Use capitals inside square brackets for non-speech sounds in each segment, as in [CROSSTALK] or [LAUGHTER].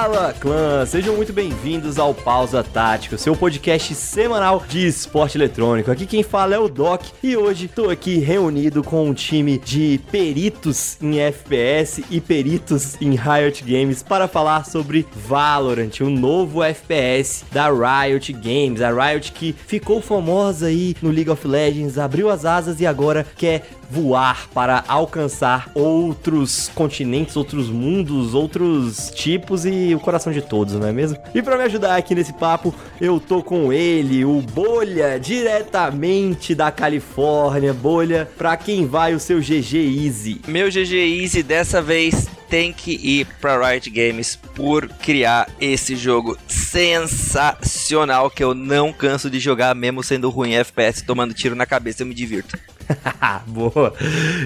Fala, clã! Sejam muito bem-vindos ao Pausa Tática, seu podcast semanal de esporte eletrônico. Aqui quem fala é o Doc e hoje tô aqui reunido com um time de peritos em FPS e peritos em Riot Games para falar sobre Valorant, o um novo FPS da Riot Games. A Riot que ficou famosa aí no League of Legends, abriu as asas e agora quer voar para alcançar outros continentes, outros mundos, outros tipos e o coração de todos, não é mesmo? E para me ajudar aqui nesse papo, eu tô com ele, o Bolha, diretamente da Califórnia. Bolha, pra quem vai o seu GG Easy? Meu GG Easy dessa vez tem que ir para Riot Games por criar esse jogo sensacional que eu não canso de jogar, mesmo sendo ruim FPS, tomando tiro na cabeça, eu me divirto. [LAUGHS] Boa.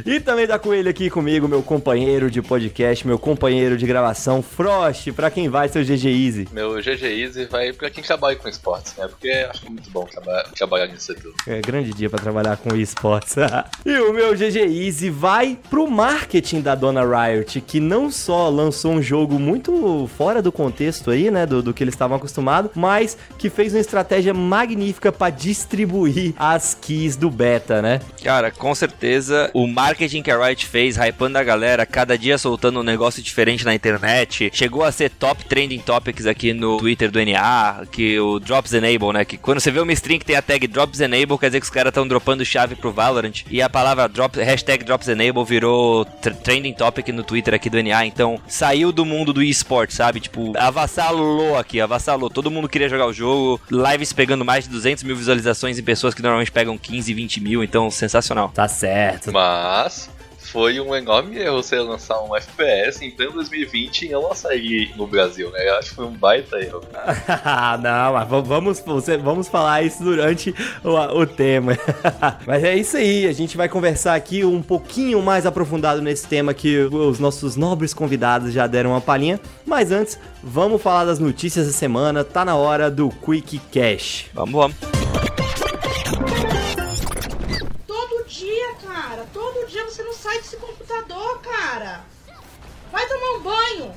E também tá com ele aqui comigo, meu companheiro de podcast, meu companheiro de gravação, Frost, pra quem vai seu GG Easy? Meu GG Easy vai pra quem trabalha com esportes, né? Porque acho muito bom trabalhar, trabalhar nesse setor. É grande dia pra trabalhar com esportes. [LAUGHS] e o meu GG Easy vai pro marketing da dona Riot, que não só lançou um jogo muito fora do contexto aí, né, do, do que eles estavam acostumados, mas que fez uma estratégia magnífica para distribuir as keys do beta, né? Cara, com certeza o marketing que a Riot fez, hypando a galera, cada dia soltando um negócio diferente na internet, chegou a ser top trending topics aqui no Twitter do NA, que o Drops Enable, né, que quando você vê uma string que tem a tag Drops Enable, quer dizer que os caras estão dropando chave pro Valorant, e a palavra drop, hashtag Drops Enable virou trending topic no Twitter aqui do NA, então saiu do mundo do esporte, sabe? Tipo, avassalou aqui, avassalou. Todo mundo queria jogar o jogo. Lives pegando mais de 200 mil visualizações em pessoas que normalmente pegam 15, 20 mil. Então, sensacional. Tá certo. Mas, foi um enorme erro você lançar um FPS em pleno 2020 e não lançar ele no Brasil, né? Eu acho que foi um baita erro. [LAUGHS] não, mas vamos, vamos falar isso durante o, o tema. [LAUGHS] mas é isso aí, a gente vai conversar aqui um pouquinho mais aprofundado nesse tema que os nossos nobres convidados já deram uma palhinha. Mas antes, vamos falar das notícias da semana. Tá na hora do Quick Cash. Vamos, vamos. sai desse computador, cara! Vai tomar um banho!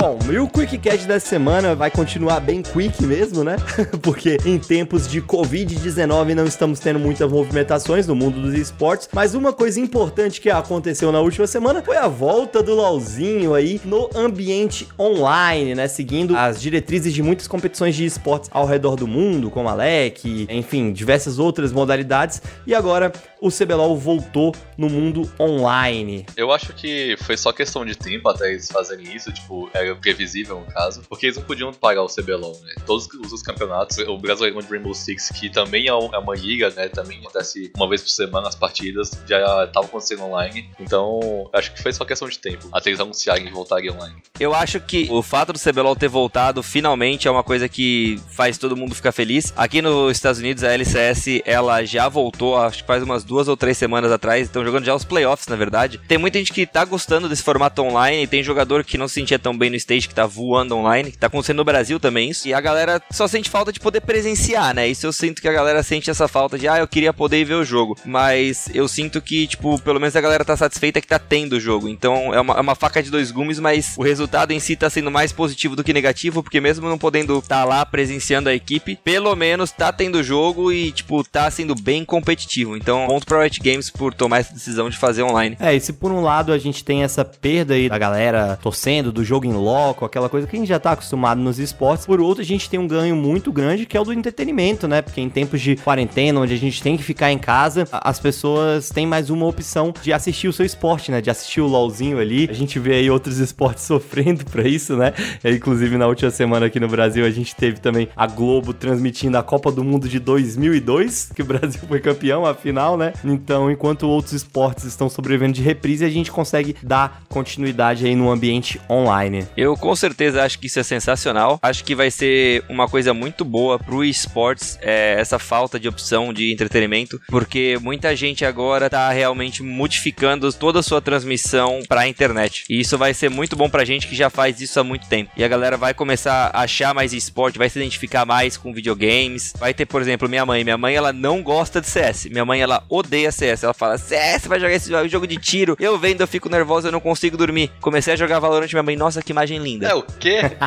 Bom, e o Quick Cash dessa semana vai continuar bem quick mesmo, né? [LAUGHS] Porque em tempos de Covid-19 não estamos tendo muitas movimentações no mundo dos esportes, mas uma coisa importante que aconteceu na última semana foi a volta do LoLzinho aí no ambiente online, né? Seguindo as diretrizes de muitas competições de esportes ao redor do mundo, como a LEC, enfim, diversas outras modalidades. E agora o CBLOL voltou no mundo online. Eu acho que foi só questão de tempo até eles fazerem isso, tipo, era previsível no caso, porque eles não podiam pagar o CBLOL, né? Todos os campeonatos, o Brasileirão de Rainbow Six, que também é, é uma liga, né? Também acontece uma vez por semana as partidas, já estavam acontecendo online, então acho que foi só questão de tempo até eles anunciarem que voltarem online. Eu acho que o fato do CBLOL ter voltado finalmente é uma coisa que faz todo mundo ficar feliz. Aqui nos Estados Unidos, a LCS, ela já voltou, acho que faz umas duas ou três semanas atrás, estão jogando já os playoffs, na verdade. Tem muita gente que tá gostando desse formato online, tem jogador que não se sentia tão bem no stage, que tá voando online, que tá acontecendo no Brasil também isso, e a galera só sente falta de poder presenciar, né? Isso eu sinto que a galera sente essa falta de, ah, eu queria poder ver o jogo, mas eu sinto que, tipo, pelo menos a galera tá satisfeita que tá tendo o jogo, então é uma, é uma faca de dois gumes, mas o resultado em si tá sendo mais positivo do que negativo, porque mesmo não podendo estar tá lá presenciando a equipe, pelo menos tá tendo jogo e, tipo, tá sendo bem competitivo, então ponto pra Riot Games por tomar essa decisão de fazer online. É, e se por um lado a gente tem essa perda aí da galera torcendo, do jogo em loco, aquela coisa que a gente já tá acostumado nos esportes, por outro a gente tem um ganho muito grande que é o do entretenimento, né? Porque em tempos de quarentena, onde a gente tem que ficar em casa, as pessoas têm mais uma opção de assistir o seu esporte, né? De assistir o LOLzinho ali. A gente vê aí outros [LAUGHS] esportes sofrendo pra isso, né? É, inclusive na última semana aqui no Brasil a gente teve também a Globo transmitindo a Copa do Mundo de 2002, que o [LAUGHS] Brasil foi campeão, afinal, né? Então, enquanto outros esportes estão sobrevivendo de reprise, a gente consegue dar continuidade aí no ambiente online. Eu com certeza acho que isso é sensacional. Acho que vai ser uma coisa muito boa pro esportes, é, essa falta de opção de entretenimento, porque muita gente agora tá realmente modificando toda a sua transmissão pra internet. E isso vai ser muito bom pra gente que já faz isso há muito tempo. E a galera vai começar a achar mais esporte, vai se identificar mais com videogames. Vai ter, por exemplo, minha mãe. Minha mãe, ela não gosta de CS. Minha mãe, ela odeia CS. Ela fala, CS, vai jogar esse jogo de tiro. Eu vendo, eu fico nervosa, eu não consigo dormir. Comecei a jogar Valorant, minha mãe, nossa, que imagem linda. É o quê? [LAUGHS]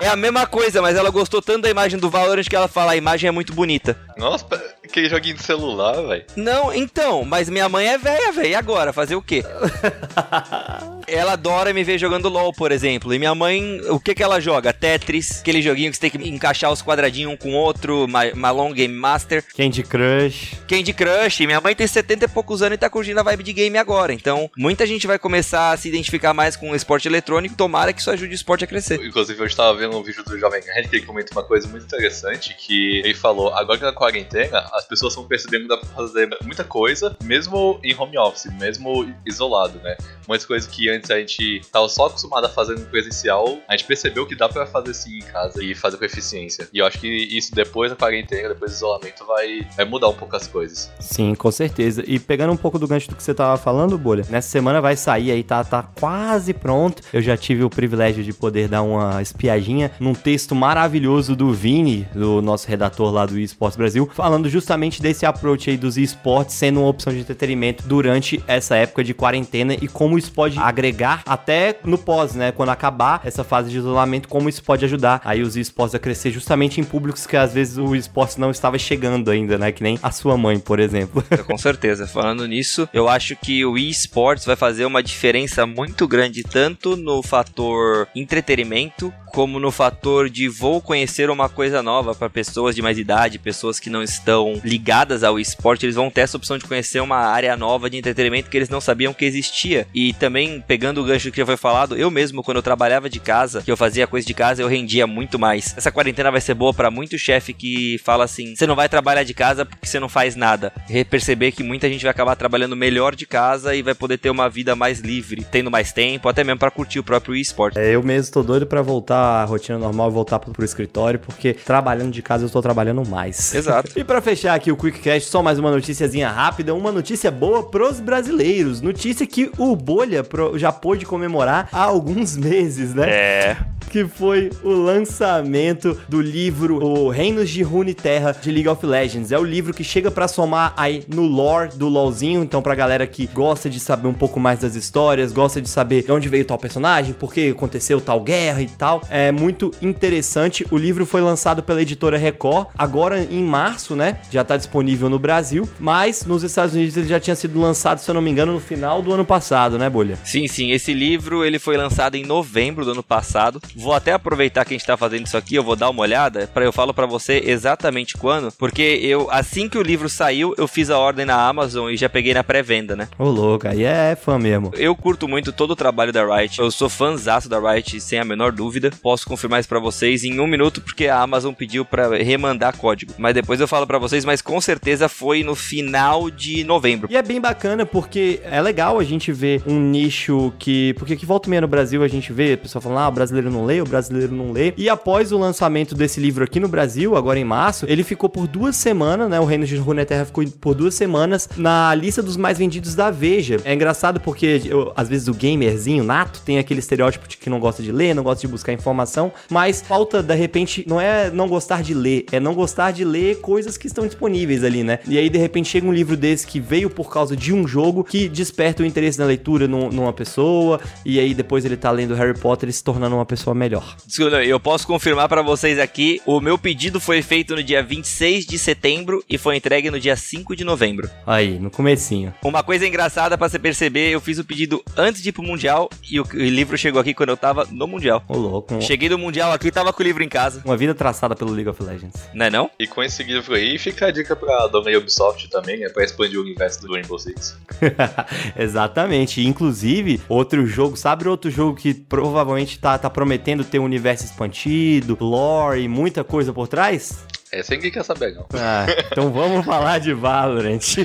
É a mesma coisa, mas ela gostou tanto da imagem do Valorant que ela fala, a imagem é muito bonita. Nossa, aquele joguinho de celular, velho. Não, então, mas minha mãe é velha, velho. E agora? Fazer o quê? [LAUGHS] ela adora me ver jogando LOL, por exemplo. E minha mãe, o que que ela joga? Tetris, aquele joguinho que você tem que encaixar os quadradinhos um com o outro, Ma- Malone Game Master, Candy Crush. Candy Crush. Minha mãe tem 70 e poucos anos e tá curtindo a vibe de game agora. Então, muita gente vai começar a se identificar mais com o esporte eletrônico. Tomara que isso ajude o esporte a crescer. Inclusive, eu estava vendo um vídeo do Jovem Nerd que ele comenta uma coisa muito interessante, que ele falou, agora que na quarentena, as pessoas estão percebendo que dá pra fazer muita coisa, mesmo em home office, mesmo isolado, né? Muitas coisas que antes a gente tava só acostumado a fazer no presencial, a gente percebeu que dá pra fazer sim em casa e fazer com eficiência. E eu acho que isso depois da quarentena, depois do isolamento, vai, vai mudar um pouco as coisas. Sim, com certeza. E pegando um pouco do gancho do que você tava falando, Bolha, nessa semana vai sair aí, tá, tá quase pronto. Eu já tive o privilégio de poder dar uma espiadinha num texto maravilhoso do Vini, do nosso redator lá do eSports Brasil, falando justamente desse approach aí dos esportes sendo uma opção de entretenimento durante essa época de quarentena e como isso pode agregar até no pós, né? Quando acabar essa fase de isolamento, como isso pode ajudar aí os esportes a crescer justamente em públicos que às vezes o esporte não estava chegando ainda, né? Que nem a sua mãe, por exemplo. [LAUGHS] Com certeza. Falando nisso, eu acho que o eSports vai fazer uma diferença muito grande tanto no fator entretenimento como no fator de vou conhecer uma coisa nova para pessoas de mais idade, pessoas que não estão ligadas ao esporte, eles vão ter essa opção de conhecer uma área nova de entretenimento que eles não sabiam que existia. E também pegando o gancho que já foi falado, eu mesmo quando eu trabalhava de casa, que eu fazia coisa de casa, eu rendia muito mais. Essa quarentena vai ser boa para muito chefe que fala assim: "Você não vai trabalhar de casa porque você não faz nada". E perceber que muita gente vai acabar trabalhando melhor de casa e vai poder ter uma vida mais livre, tendo mais tempo, até mesmo para curtir o próprio esporte. É, eu mesmo tô doido pra voltar à rotina normal, voltar pro, pro escritório, porque trabalhando de casa eu tô trabalhando mais. Exato. [LAUGHS] E pra fechar aqui o QuickCast, só mais uma noticiazinha rápida, uma notícia boa pros brasileiros. Notícia que o Bolha já pôde comemorar há alguns meses, né? É. que foi o lançamento do livro O Reinos de Runeterra de League of Legends. É o livro que chega pra somar aí no lore do LoLzinho, então pra galera que gosta de saber um pouco mais das histórias, gosta de saber de onde veio tal personagem, por que aconteceu tal guerra e tal. É muito interessante. O livro foi lançado pela editora Record, agora em março, né? Já tá disponível no Brasil, mas nos Estados Unidos ele já tinha sido lançado, se eu não me engano, no final do ano passado, né, Bolha? Sim, sim, esse livro ele foi lançado em novembro do ano passado. Vou até aproveitar que a gente tá fazendo isso aqui, eu vou dar uma olhada, para eu falo para você exatamente quando, porque eu assim que o livro saiu, eu fiz a ordem na Amazon e já peguei na pré-venda, né? Ô, louco, aí é fã mesmo. Eu curto muito todo o trabalho da Riot. Eu sou fãzaço da Riot, sem a menor dúvida. Posso confirmar isso pra vocês em um minuto, porque a Amazon pediu pra remandar código. Mas depois eu falo pra vocês, mas com certeza foi no final de novembro. E é bem bacana porque é legal a gente ver um nicho que. Porque que volta e meia no Brasil a gente vê a pessoa falando, ah, o brasileiro não lê, o brasileiro não lê. E após o lançamento desse livro aqui no Brasil, agora em março, ele ficou por duas semanas, né? O Reino de Runeterra ficou por duas semanas na lista dos mais vendidos da Veja. É engraçado porque, eu- às vezes, o gamerzinho nato tem aquele estereótipo de que não gosta de ler, não gosta de buscar informação, mas falta, de repente, não é não gostar de ler, é não gostar de ler coisas que estão disponíveis ali, né? E aí, de repente, chega um livro desse que veio por causa de um jogo que desperta o interesse na leitura num- numa pessoa, e aí depois ele tá lendo Harry Potter e se tornando uma pessoa melhor. Desculpa, Eu posso confirmar pra vocês aqui, o meu pedido foi feito no dia 26 de setembro e foi entregue no dia 5 de novembro. Aí, no comecinho. Uma coisa engraçada pra você perceber, eu fiz o pedido antes de ir pro Mundial e o, o livro chegou aqui quando eu tava no Mundial. Ô, louco. Cheguei do Mundial aqui, tava com o livro em casa. Uma vida traçada pelo League of Legends. Não é não? E com esse livro aí, fica a dica pra dona Ubisoft também, é pra expandir o universo do Rainbow Six. [LAUGHS] Exatamente. Inclusive, outro jogo, sabe outro jogo que provavelmente tá, tá prometendo ter um universo expandido, lore e muita coisa por trás? Essa ninguém quer saber, não. Ah, então vamos falar de Valorant. [LAUGHS]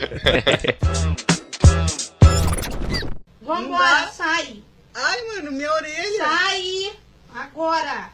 Vambora, sai. Ai, mano, minha orelha. Sai. agora.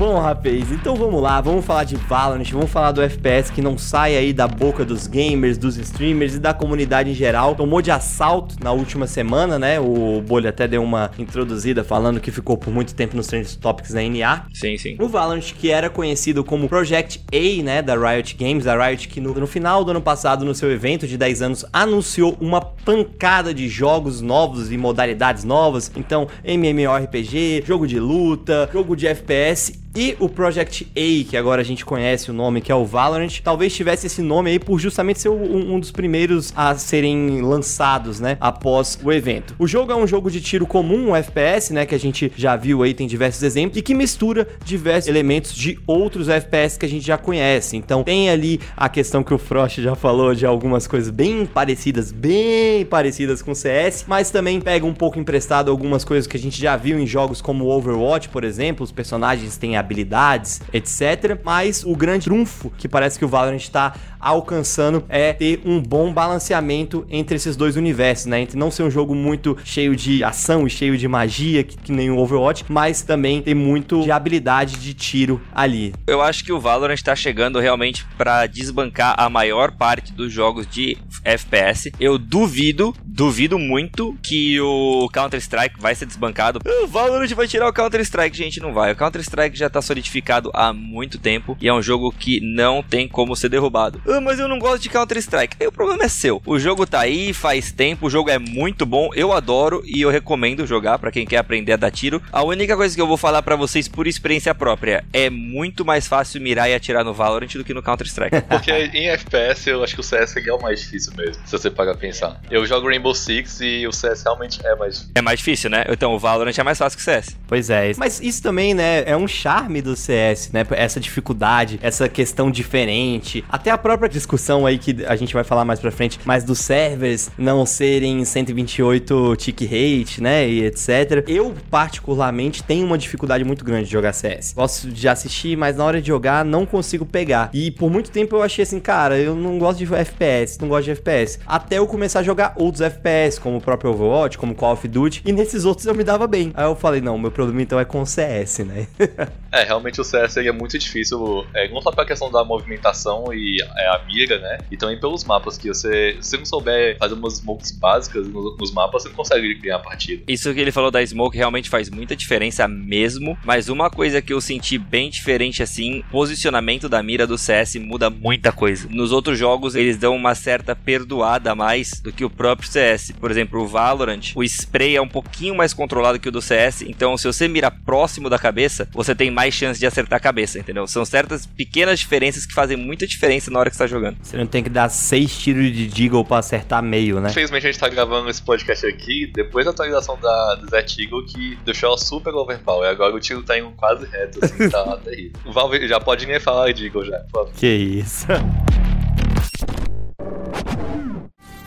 Bom, rapaz, então vamos lá, vamos falar de Valorant, vamos falar do FPS que não sai aí da boca dos gamers, dos streamers e da comunidade em geral. Tomou de assalto na última semana, né? O Bolha até deu uma introduzida falando que ficou por muito tempo nos Trend Topics da NA. Sim, sim. O Valorant, que era conhecido como Project A, né, da Riot Games, a Riot que no, no final do ano passado, no seu evento de 10 anos, anunciou uma pancada de jogos novos e modalidades novas. Então, MMORPG, jogo de luta, jogo de FPS e o Project A, que agora a gente conhece o nome, que é o Valorant, talvez tivesse esse nome aí por justamente ser um, um, dos primeiros a serem lançados, né? Após o evento. O jogo é um jogo de tiro comum, um FPS, né? Que a gente já viu aí, tem diversos exemplos, e que mistura diversos elementos de outros FPS que a gente já conhece. Então tem ali a questão que o Frost já falou de algumas coisas bem parecidas, bem parecidas com CS, mas também pega um pouco emprestado algumas coisas que a gente já viu em jogos como Overwatch, por exemplo. Os personagens têm habilidades, etc. Mas o grande trunfo que parece que o Valorant está alcançando é ter um bom balanceamento entre esses dois universos, né? Entre não ser um jogo muito cheio de ação e cheio de magia, que, que nem o Overwatch, mas também ter muito de habilidade de tiro ali. Eu acho que o Valorant está chegando realmente para desbancar a maior parte dos jogos de FPS. Eu duvido, duvido muito que o Counter-Strike vai ser desbancado. O Valorant vai tirar o Counter-Strike, gente, não vai. O Counter-Strike já tá solidificado há muito tempo e é um jogo que não tem como ser derrubado. Ah, mas eu não gosto de Counter-Strike. Aí o problema é seu. O jogo tá aí faz tempo, o jogo é muito bom, eu adoro e eu recomendo jogar para quem quer aprender a dar tiro. A única coisa que eu vou falar para vocês por experiência própria é muito mais fácil mirar e atirar no Valorant do que no Counter-Strike. [LAUGHS] Porque em FPS eu acho que o CS é o mais difícil mesmo, se você parar pensar. Eu jogo Rainbow Six e o CS realmente é mais difícil. É mais difícil, né? Então o Valorant é mais fácil que o CS. Pois é, mas isso também, né, é um charme do CS, né? Essa dificuldade, essa questão diferente. Até a própria discussão aí que a gente vai falar mais pra frente, mas dos servers não serem 128 tick rate, né? E etc. Eu, particularmente, tenho uma dificuldade muito grande de jogar CS. Gosto de assistir, mas na hora de jogar não consigo pegar. E por muito tempo eu achei assim, cara, eu não gosto de FPS, não gosto de FPS. Até eu começar a jogar outros FPS, como o próprio Overwatch, como Call of Duty, e nesses outros eu me dava bem. Aí eu falei, não, meu problema então é com CS, né? [LAUGHS] é, realmente o CS seria muito difícil, é, não só pela questão da movimentação e é, a mira, né? E também pelos mapas, que você, se você não souber fazer umas smokes básicas nos, nos mapas, você não consegue ganhar a partida. Isso que ele falou da smoke realmente faz muita diferença mesmo, mas uma coisa que eu senti bem diferente assim, posicionamento da mira do CS muda muita coisa. Nos outros jogos eles dão uma certa perdoada a mais do que o próprio CS. Por exemplo, o Valorant, o spray é um pouquinho mais controlado que o do CS, então se você mira próximo da cabeça, você tem mais chance de acertar a cabeça, entendeu? São certas pequenas diferenças que fazem muita diferença na hora que você tá jogando. Você não tem que dar seis tiros de Deagle pra acertar meio, né? Infelizmente a gente tá gravando esse podcast aqui depois da atualização da, do Zet Eagle que deixou ela super overpower. Agora o tiro tá indo quase reto, assim, [LAUGHS] tá terrível. O Valve já pode nem falar de Eagle já, por favor. Que isso.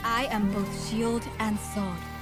I am both shield and sword.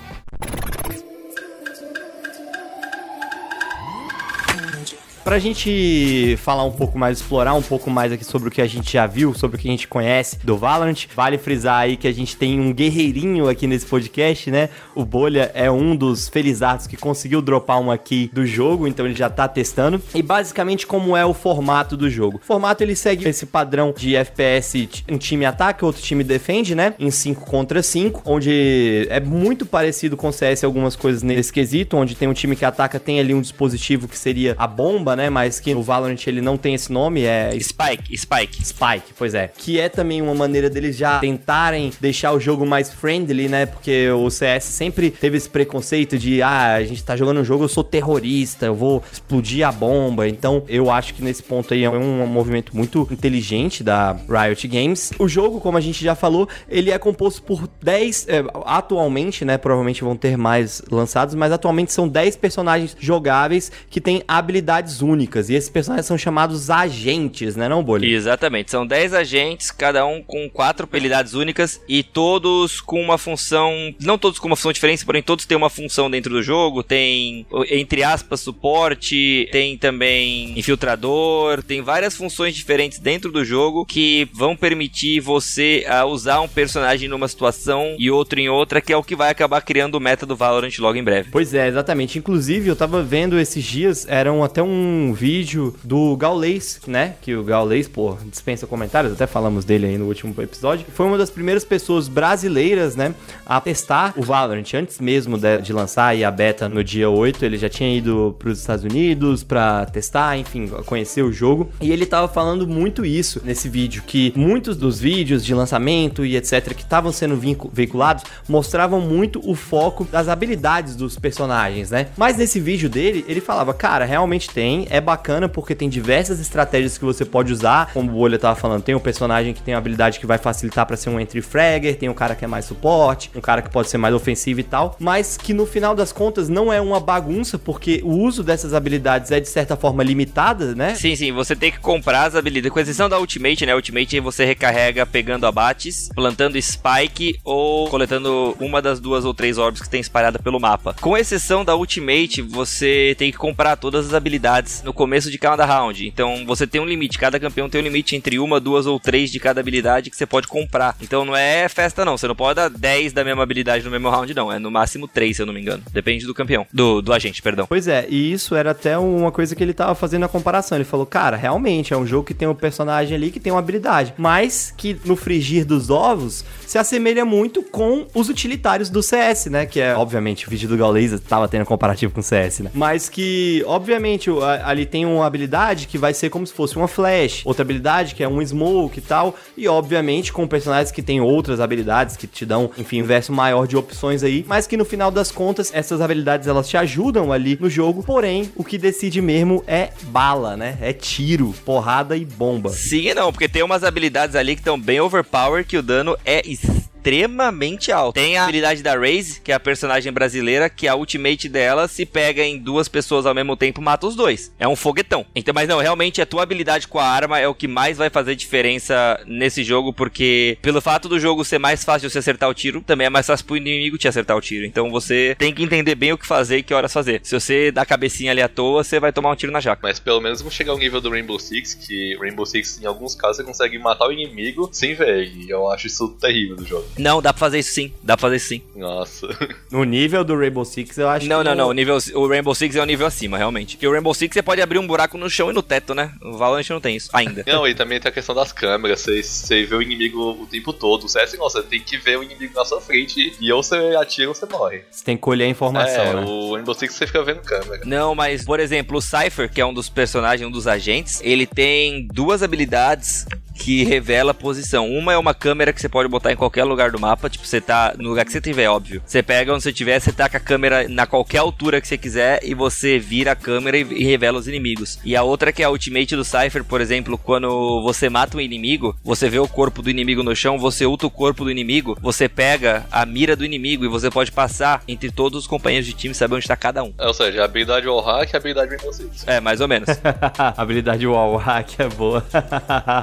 Pra gente falar um pouco mais, explorar um pouco mais aqui sobre o que a gente já viu, sobre o que a gente conhece do Valorant, vale frisar aí que a gente tem um guerreirinho aqui nesse podcast, né? O Bolha é um dos felizardos que conseguiu dropar uma aqui do jogo, então ele já tá testando. E basicamente como é o formato do jogo. O formato ele segue esse padrão de FPS, um time ataca, outro time defende, né? Em 5 contra 5, onde é muito parecido com CS algumas coisas nesse quesito, onde tem um time que ataca, tem ali um dispositivo que seria a bomba, né? Mas que no Valorant ele não tem esse nome, é Spike, Spike. Spike, pois é. Que é também uma maneira deles já tentarem deixar o jogo mais friendly, né? Porque o CS sempre teve esse preconceito de, ah, a gente tá jogando um jogo, eu sou terrorista, eu vou explodir a bomba. Então, eu acho que nesse ponto aí é um movimento muito inteligente da Riot Games. O jogo, como a gente já falou, ele é composto por 10, é, atualmente, né? Provavelmente vão ter mais lançados, mas atualmente são 10 personagens jogáveis que têm habilidades habilidades únicas. E esses personagens são chamados agentes, né, não, Bolha? Exatamente, são 10 agentes, cada um com quatro habilidades únicas e todos com uma função, não todos com uma função diferente, porém todos têm uma função dentro do jogo. Tem, entre aspas, suporte, tem também infiltrador, tem várias funções diferentes dentro do jogo que vão permitir você uh, usar um personagem numa situação e outro em outra, que é o que vai acabar criando o meta do Valorant logo em breve. Pois é, exatamente. Inclusive, eu tava vendo esses dias, era um, até um vídeo do Gaules, né? Que o Gaules, pô, dispensa comentários, até falamos dele aí no último episódio. Foi uma das primeiras pessoas brasileiras, né, a testar o Valorant antes mesmo de, de lançar a beta no dia 8. Ele já tinha ido pros Estados Unidos pra testar, enfim, conhecer o jogo. E ele tava falando muito isso nesse vídeo, que muitos dos vídeos de lançamento e etc que estavam sendo veiculados mostravam muito o foco das habilidades dos personagens, né? Mas nesse vídeo dele, ele falava, cara, realmente tem, é bacana porque tem diversas estratégias que você pode usar, como o Bolha tava falando, tem um personagem que tem uma habilidade que vai facilitar para ser um entry fragger, tem um cara que é mais suporte, um cara que pode ser mais ofensivo e tal, mas que no final das contas não é uma bagunça, porque o uso dessas habilidades é de certa forma limitada, né? Sim, sim, você tem que comprar as habilidades, com exceção da Ultimate, né? Ultimate você recarrega pegando abates, plantando spike ou coletando uma das duas ou três orbs que tem espalhada pelo mapa. Com exceção da Ultimate, você tem que comprar todas as habilidades no começo de cada round. Então você tem um limite, cada campeão tem um limite entre uma, duas ou três de cada habilidade que você pode comprar. Então não é festa não, você não pode dar 10 da mesma habilidade no mesmo round não, é no máximo 3 se eu não me engano. Depende do campeão, do, do agente, perdão. Pois é, e isso era até uma coisa que ele tava fazendo a comparação. Ele falou, cara, realmente é um jogo que tem um personagem ali que tem uma habilidade, mas que no frigir dos ovos se assemelha muito com os utilitários do CS, né? Que é, obviamente, o vídeo do Gaules tava tendo comparativo com o CS, né? Mas que, obviamente, ali tem uma habilidade que vai ser como se fosse uma flash, outra habilidade que é um smoke e tal, e obviamente com personagens que têm outras habilidades que te dão, enfim, um verso maior de opções aí, mas que no final das contas essas habilidades elas te ajudam ali no jogo, porém o que decide mesmo é bala, né? É tiro, porrada e bomba. Sim não, porque tem umas habilidades ali que estão bem overpower que o dano é extremamente alto. Tem a habilidade da Raze, que é a personagem brasileira, que a ultimate dela se pega em duas pessoas ao mesmo tempo, mata os dois. É um foguetão. Então, mas não, realmente a tua habilidade com a arma é o que mais vai fazer diferença nesse jogo, porque pelo fato do jogo ser mais fácil de você acertar o tiro, também é mais fácil pro inimigo te acertar o tiro. Então você tem que entender bem o que fazer e que horas fazer. Se você dá cabecinha ali à toa, você vai tomar um tiro na jaca. Mas pelo menos vamos chegar ao nível do Rainbow Six, que Rainbow Six, em alguns casos, você consegue matar o inimigo sem ver. E eu acho isso terrível do jogo. Não, dá pra fazer isso sim. Dá pra fazer isso sim. Nossa. No nível do Rainbow Six, eu acho Não, que não, não. O, nível, o Rainbow Six é o nível acima, realmente. Porque o Rainbow Six você pode abrir um buraco no chão e no teto, né? O Valorant não tem isso ainda. Não, e também tem a questão das câmeras. Você, você vê o inimigo o tempo todo. O CS, não, você tem que ver o inimigo na sua frente e ou você atira ou você morre. Você tem que colher a informação, é, né? o Rainbow Six você fica vendo câmera. Não, mas, por exemplo, o Cypher, que é um dos personagens, um dos agentes, ele tem duas habilidades que revela a posição. Uma é uma câmera que você pode botar em qualquer lugar do mapa, tipo, você tá no lugar que você tiver, óbvio. Você pega onde você tiver, você taca a câmera na qualquer altura que você quiser e você vira a câmera e, e revela os inimigos. E a outra que é a ultimate do Cypher, por exemplo, quando você mata um inimigo, você vê o corpo do inimigo no chão, você ulta o corpo do inimigo, você pega a mira do inimigo e você pode passar entre todos os companheiros de time e saber onde tá cada um. Ou seja, a habilidade wallhack e a habilidade Rainbow Six. É, mais ou menos. a [LAUGHS] habilidade wallhack é boa.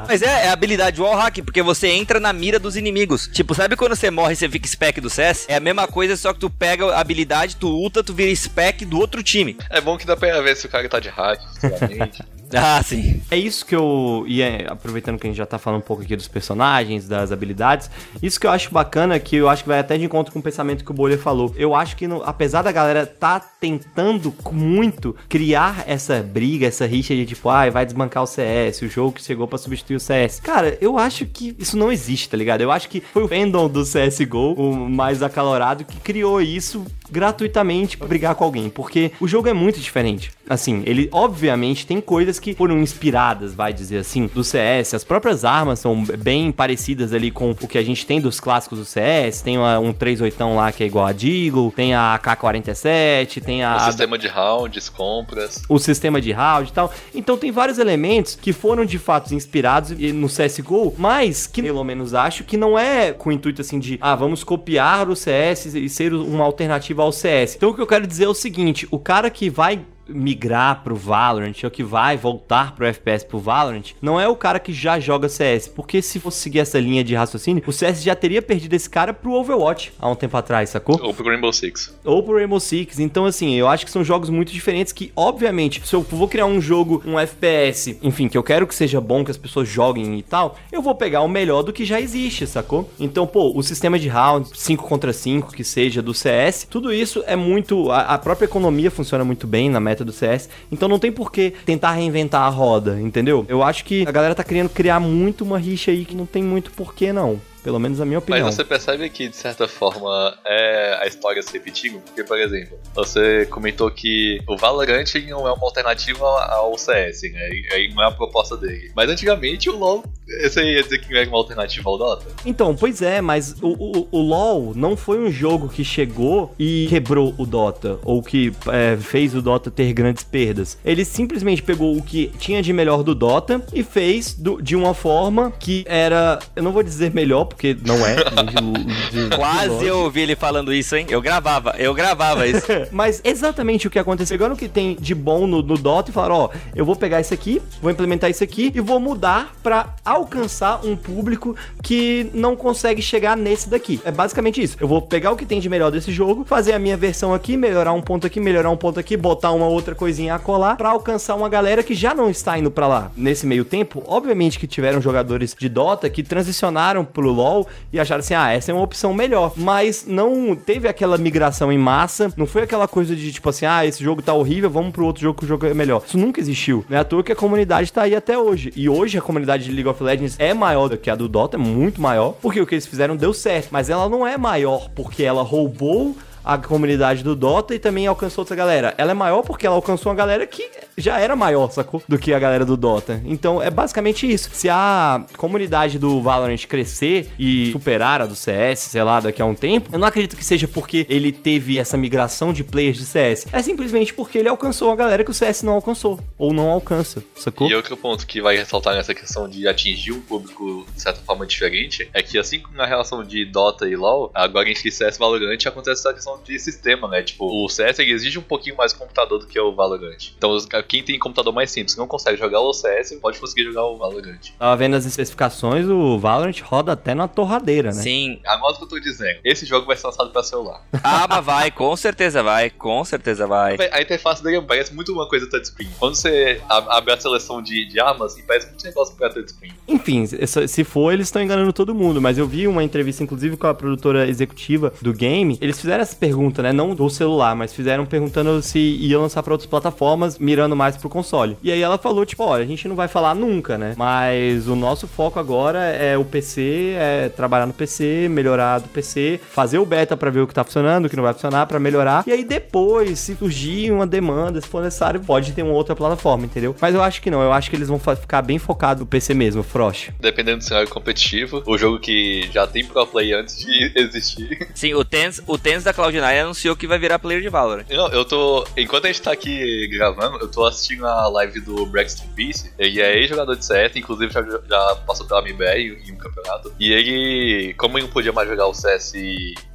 Mas é, é habilidade wallhack, porque você entra na mira dos inimigos. Tipo, sabe quando você morre e você fica spec do CS? É a mesma coisa, só que tu pega a habilidade, tu ulta, tu vira spec do outro time. É bom que dá pra ver se o cara tá de hack. [LAUGHS] [LAUGHS] Ah, sim. É isso que eu ia, aproveitando que a gente já tá falando um pouco aqui dos personagens, das habilidades, isso que eu acho bacana, que eu acho que vai até de encontro com o pensamento que o Bolha falou. Eu acho que, no, apesar da galera tá tentando muito criar essa briga, essa rixa de tipo, ah, vai desbancar o CS, o jogo que chegou para substituir o CS. Cara, eu acho que isso não existe, tá ligado? Eu acho que foi o fandom do CSGO, o mais acalorado, que criou isso gratuitamente brigar com alguém, porque o jogo é muito diferente. Assim, ele obviamente tem coisas que foram inspiradas, vai dizer assim, do CS. As próprias armas são bem parecidas ali com o que a gente tem dos clássicos do CS. Tem uma, um 38 lá que é igual a Deagle, tem a AK-47, tem a... O sistema de rounds, compras. O sistema de round e tal. Então tem vários elementos que foram de fato inspirados no CSGO, mas que pelo menos acho que não é com o intuito assim de, ah, vamos copiar o CS e ser uma alternativa ao CS. Então o que eu quero dizer é o seguinte, o cara que vai migrar pro Valorant ou que vai voltar pro FPS pro Valorant, não é o cara que já joga CS, porque se fosse seguir essa linha de raciocínio, o CS já teria perdido esse cara pro Overwatch há um tempo atrás, sacou? Ou pro Rainbow Six. Ou pro Rainbow Six. Então, assim, eu acho que são jogos muito diferentes que, obviamente, se eu vou criar um jogo, um FPS, enfim, que eu quero que seja bom, que as pessoas joguem e tal, eu vou pegar o melhor do que já existe, sacou? Então, pô, o sistema de round, 5 contra 5, que seja do CS, tudo isso é muito. A, a própria economia funciona muito bem na meta do CS, então não tem por que tentar reinventar a roda, entendeu? Eu acho que a galera tá querendo criar muito uma rixa aí que não tem muito porquê, não. Pelo menos a minha opinião. Mas você percebe que, de certa forma, é a história se repetindo? Porque, por exemplo, você comentou que o Valorant não é uma alternativa ao CS, né? E não é a proposta dele. Mas antigamente o LoL, você ia dizer que não era uma alternativa ao Dota? Então, pois é, mas o, o, o LoL não foi um jogo que chegou e quebrou o Dota, ou que é, fez o Dota ter grandes perdas. Ele simplesmente pegou o que tinha de melhor do Dota e fez do, de uma forma que era, eu não vou dizer melhor, porque não é. [LAUGHS] de, de, [LAUGHS] Quase eu ouvi ele falando isso, hein? Eu gravava, eu gravava isso. [LAUGHS] Mas exatamente o que aconteceu. Pegando o que tem de bom no, no Dota e falaram: ó, eu vou pegar isso aqui, vou implementar isso aqui e vou mudar para alcançar um público que não consegue chegar nesse daqui. É basicamente isso. Eu vou pegar o que tem de melhor desse jogo, fazer a minha versão aqui, melhorar um ponto aqui, melhorar um ponto aqui, botar uma outra coisinha a colar para alcançar uma galera que já não está indo para lá. Nesse meio tempo, obviamente que tiveram jogadores de Dota que transicionaram pro LoL e acharam assim: ah, essa é uma opção melhor. Mas não teve aquela migração em massa, não foi aquela coisa de tipo assim: ah, esse jogo tá horrível, vamos pro outro jogo que o jogo é melhor. Isso nunca existiu. Não é à toa que a comunidade tá aí até hoje. E hoje a comunidade de League of Legends é maior do que a do Dota, é muito maior, porque o que eles fizeram deu certo. Mas ela não é maior porque ela roubou a comunidade do Dota e também alcançou outra galera. Ela é maior porque ela alcançou uma galera que já era maior, sacou? Do que a galera do Dota. Então é basicamente isso. Se a comunidade do Valorant crescer e superar a do CS, sei lá, daqui a um tempo, eu não acredito que seja porque ele teve essa migração de players de CS. É simplesmente porque ele alcançou a galera que o CS não alcançou. Ou não alcança, sacou? E outro ponto que vai ressaltar nessa questão de atingir um público de certa forma diferente é que assim como na relação de Dota e LoL, agora entre CS e Valorant acontece essa questão de sistema, né? Tipo, o CS exige um pouquinho mais computador do que o Valorant. Então, quem tem computador mais simples não consegue jogar o CS, pode conseguir jogar o Valorant. Tava vendo as especificações, o Valorant roda até na torradeira, né? Sim. Anota o que eu tô dizendo. Esse jogo vai ser lançado pra celular. Ah, mas vai, com certeza vai, com certeza vai. A interface dele parece muito uma coisa touchscreen. Quando você abre a seleção de, de armas, assim, parece muito negócio pra touchscreen. Enfim, se for, eles estão enganando todo mundo, mas eu vi uma entrevista, inclusive, com a produtora executiva do game, eles fizeram essa pergunta, né? Não do celular, mas fizeram perguntando se ia lançar pra outras plataformas, mirando mais pro console. E aí ela falou, tipo, olha, a gente não vai falar nunca, né? Mas o nosso foco agora é o PC, é trabalhar no PC, melhorar do PC, fazer o beta para ver o que tá funcionando, o que não vai funcionar, para melhorar. E aí depois, se surgir uma demanda, se for necessário, pode ter uma outra plataforma, entendeu? Mas eu acho que não, eu acho que eles vão ficar bem focados no PC mesmo, Frost. Dependendo do cenário competitivo, o jogo que já tem pro play antes de [LAUGHS] existir. Sim, o Tens, o Tens da Cloud9 anunciou que vai virar player de Valorant. Não, eu tô. Enquanto a gente tá aqui gravando, eu tô assistindo a live do Braxton Peace. Ele é ex-jogador de CS, inclusive já, já passou pela MBR em um campeonato. E ele, como ele não podia mais jogar o CS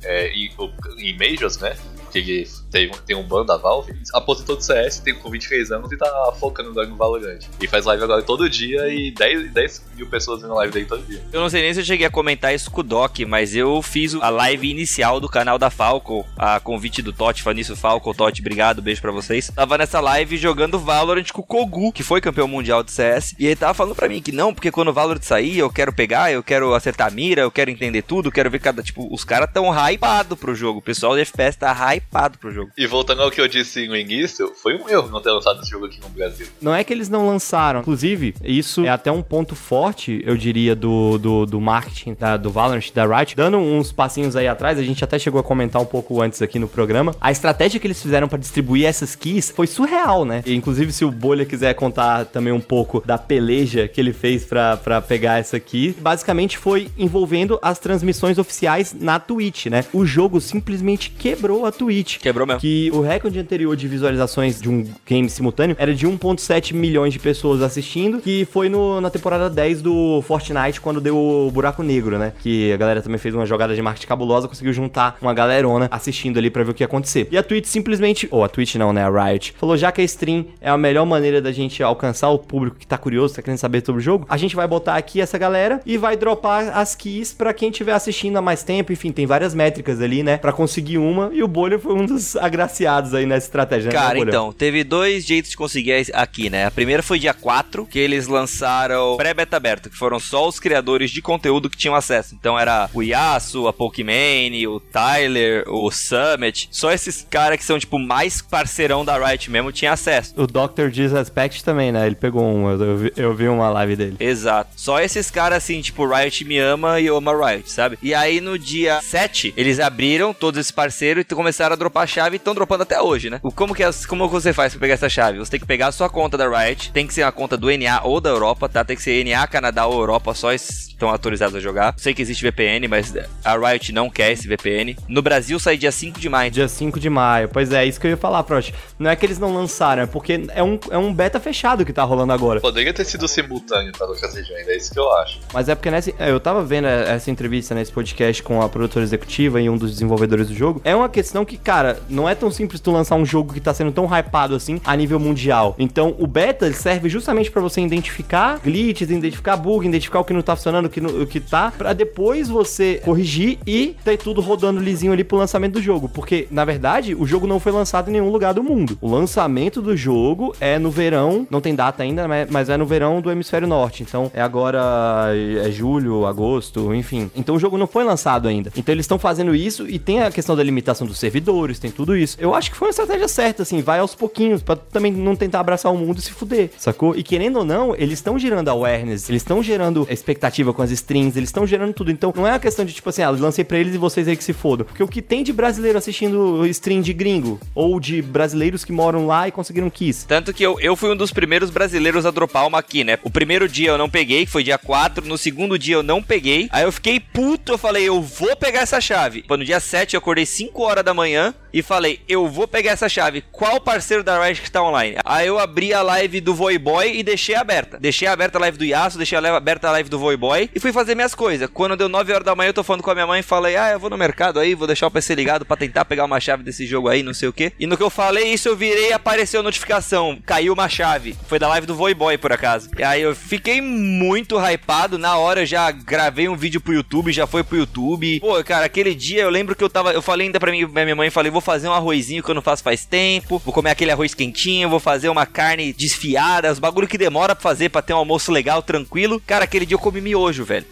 é, em, em Majors, né? Ele tem, tem um ban da Valve, aposentou do CS, tem com 23 anos e tá focando agora no Valorant. E faz live agora todo dia e 10, 10 mil pessoas vendo live dele todo dia. Eu não sei nem se eu cheguei a comentar isso com o Doc, mas eu fiz a live inicial do canal da Falco, a convite do Totti, Fanício Falco, Totti, obrigado, beijo pra vocês. Tava nessa live jogando Valorant com o Kogu, que foi campeão mundial de CS, e ele tava falando pra mim que não, porque quando o Valorant sair, eu quero pegar, eu quero acertar a mira, eu quero entender tudo, quero ver cada, tipo, os caras tão hypado pro jogo, o pessoal de FPS tá hypado pro jogo. E voltando ao que eu disse no início, foi um erro não ter lançado esse jogo aqui no Brasil. Não é que eles não lançaram. Inclusive, isso é até um ponto forte, eu diria, do, do, do marketing da, do Valorant, da Riot. Dando uns passinhos aí atrás, a gente até chegou a comentar um pouco antes aqui no programa. A estratégia que eles fizeram para distribuir essas keys foi surreal, né? E, inclusive, se o Bolha quiser contar também um pouco da peleja que ele fez para pegar essa key, basicamente foi envolvendo as transmissões oficiais na Twitch, né? O jogo simplesmente quebrou a Twitch Quebrou mesmo. Que o recorde anterior de visualizações de um game simultâneo era de 1.7 milhões de pessoas assistindo, que foi no, na temporada 10 do Fortnite, quando deu o buraco negro, né? Que a galera também fez uma jogada de marketing cabulosa, conseguiu juntar uma galerona assistindo ali pra ver o que ia acontecer. E a Twitch simplesmente, ou a Twitch não, né? A Riot, falou: já que a stream é a melhor maneira da gente alcançar o público que tá curioso, tá querendo saber sobre o jogo, a gente vai botar aqui essa galera e vai dropar as keys pra quem estiver assistindo há mais tempo. Enfim, tem várias métricas ali, né? Pra conseguir uma. E o Bolha foi um dos agraciados aí nessa estratégia, né, Cara, então, teve dois jeitos de conseguir aqui, né? A primeira foi dia 4, que eles lançaram pré-beta aberto, que foram só os criadores de conteúdo que tinham acesso. Então era o Yasuo, a Pokimane, o Tyler, o Summit. Só esses caras que são, tipo, mais parceirão da Riot mesmo tinham acesso. O Dr. Disrespect também, né? Ele pegou um, eu, eu vi, eu vi uma live dele. Exato. Só esses caras assim, tipo, Riot me ama e eu amo a Riot, sabe? E aí no dia 7, eles abriram todos esses parceiros e começaram a dropar a chave e estão dropando até hoje, né? O, como, que é, como você faz pra pegar essa chave? Você tem que pegar a sua conta da Riot, tem que ser uma conta do NA ou da Europa, tá? Tem que ser NA, Canadá ou Europa, só estão autorizados a jogar. Sei que existe VPN, mas a Riot não quer esse VPN. No Brasil sai dia 5 de maio. Dia 5 de maio. Pois é, isso que eu ia falar, Prost. Não é que eles não lançaram, é porque é um, é um beta fechado que tá rolando agora. Poderia ter sido simultâneo para outras regiões, é isso que eu acho. Mas é porque nessa, eu tava vendo essa entrevista nesse podcast com a produtora executiva e um dos desenvolvedores do jogo. É uma questão que, cara, não é tão simples tu lançar um jogo que tá sendo tão hypado assim a nível mundial. Então, o beta serve justamente para você identificar glitches, identificar bug, identificar o que não tá funcionando, o que, não, o que tá, para depois você corrigir e ter tudo rodando lisinho ali pro lançamento do jogo. Porque, na verdade, o jogo não foi lançado em nenhum lugar do mundo. O lançamento do jogo é no verão, não tem data ainda, mas é no verão do hemisfério norte. Então, é agora é julho, agosto, enfim. Então, o jogo não foi lançado ainda. Então, eles estão fazendo isso e tem a questão da limitação dos servidores, tem tudo isso. Eu acho que foi uma estratégia certa, assim, vai aos pouquinhos, para também não tentar abraçar o mundo e se fuder, sacou? E querendo ou não, eles estão gerando awareness, eles estão gerando expectativa com as strings, eles estão gerando tudo. Então, não é uma questão de tipo assim, ah, lancei pra eles e vocês aí que se fodam. Porque o que tem de brasileiro assistindo stream de gringo, ou de brasileiros que moram lá e conseguiram kiss. Tanto que eu, eu fui um dos primeiros brasileiros a dropar uma aqui, né? O primeiro dia eu não peguei, que foi dia 4. No segundo dia eu não peguei. Aí eu fiquei puto, eu falei, eu vou pegar essa chave. Pô, no dia 7 eu acordei 5 horas da manhã e falei, eu vou pegar essa chave. Qual parceiro da Riot que tá online? Aí eu abri a live do Voiboy e deixei aberta. Deixei aberta a live do Yasuo, deixei aberta a live do Voiboy e fui fazer minhas coisas. Quando deu 9 horas da manhã, eu tô falando com a minha mãe e falei, ah, eu vou no mercado aí, vou deixar o PC ligado pra tentar pegar uma chave desse jogo aí, não sei o que. E no que eu falei isso, eu virei e apareceu a notificação. Caiu uma chave. Foi da live do Voiboy, por acaso. E aí eu fiquei muito hypado. Na hora eu já gravei um vídeo pro YouTube, já foi pro YouTube. Pô, cara, aquele dia eu lembro que eu tava. Eu falei ainda pra mim, minha mãe, falei, vou fazer um arrozinho que eu não faço faz tempo. Vou comer aquele arroz quentinho, vou fazer uma carne desfiada, os bagulho que demora pra fazer pra ter um almoço legal, tranquilo. Cara, aquele dia eu comi miojo, velho.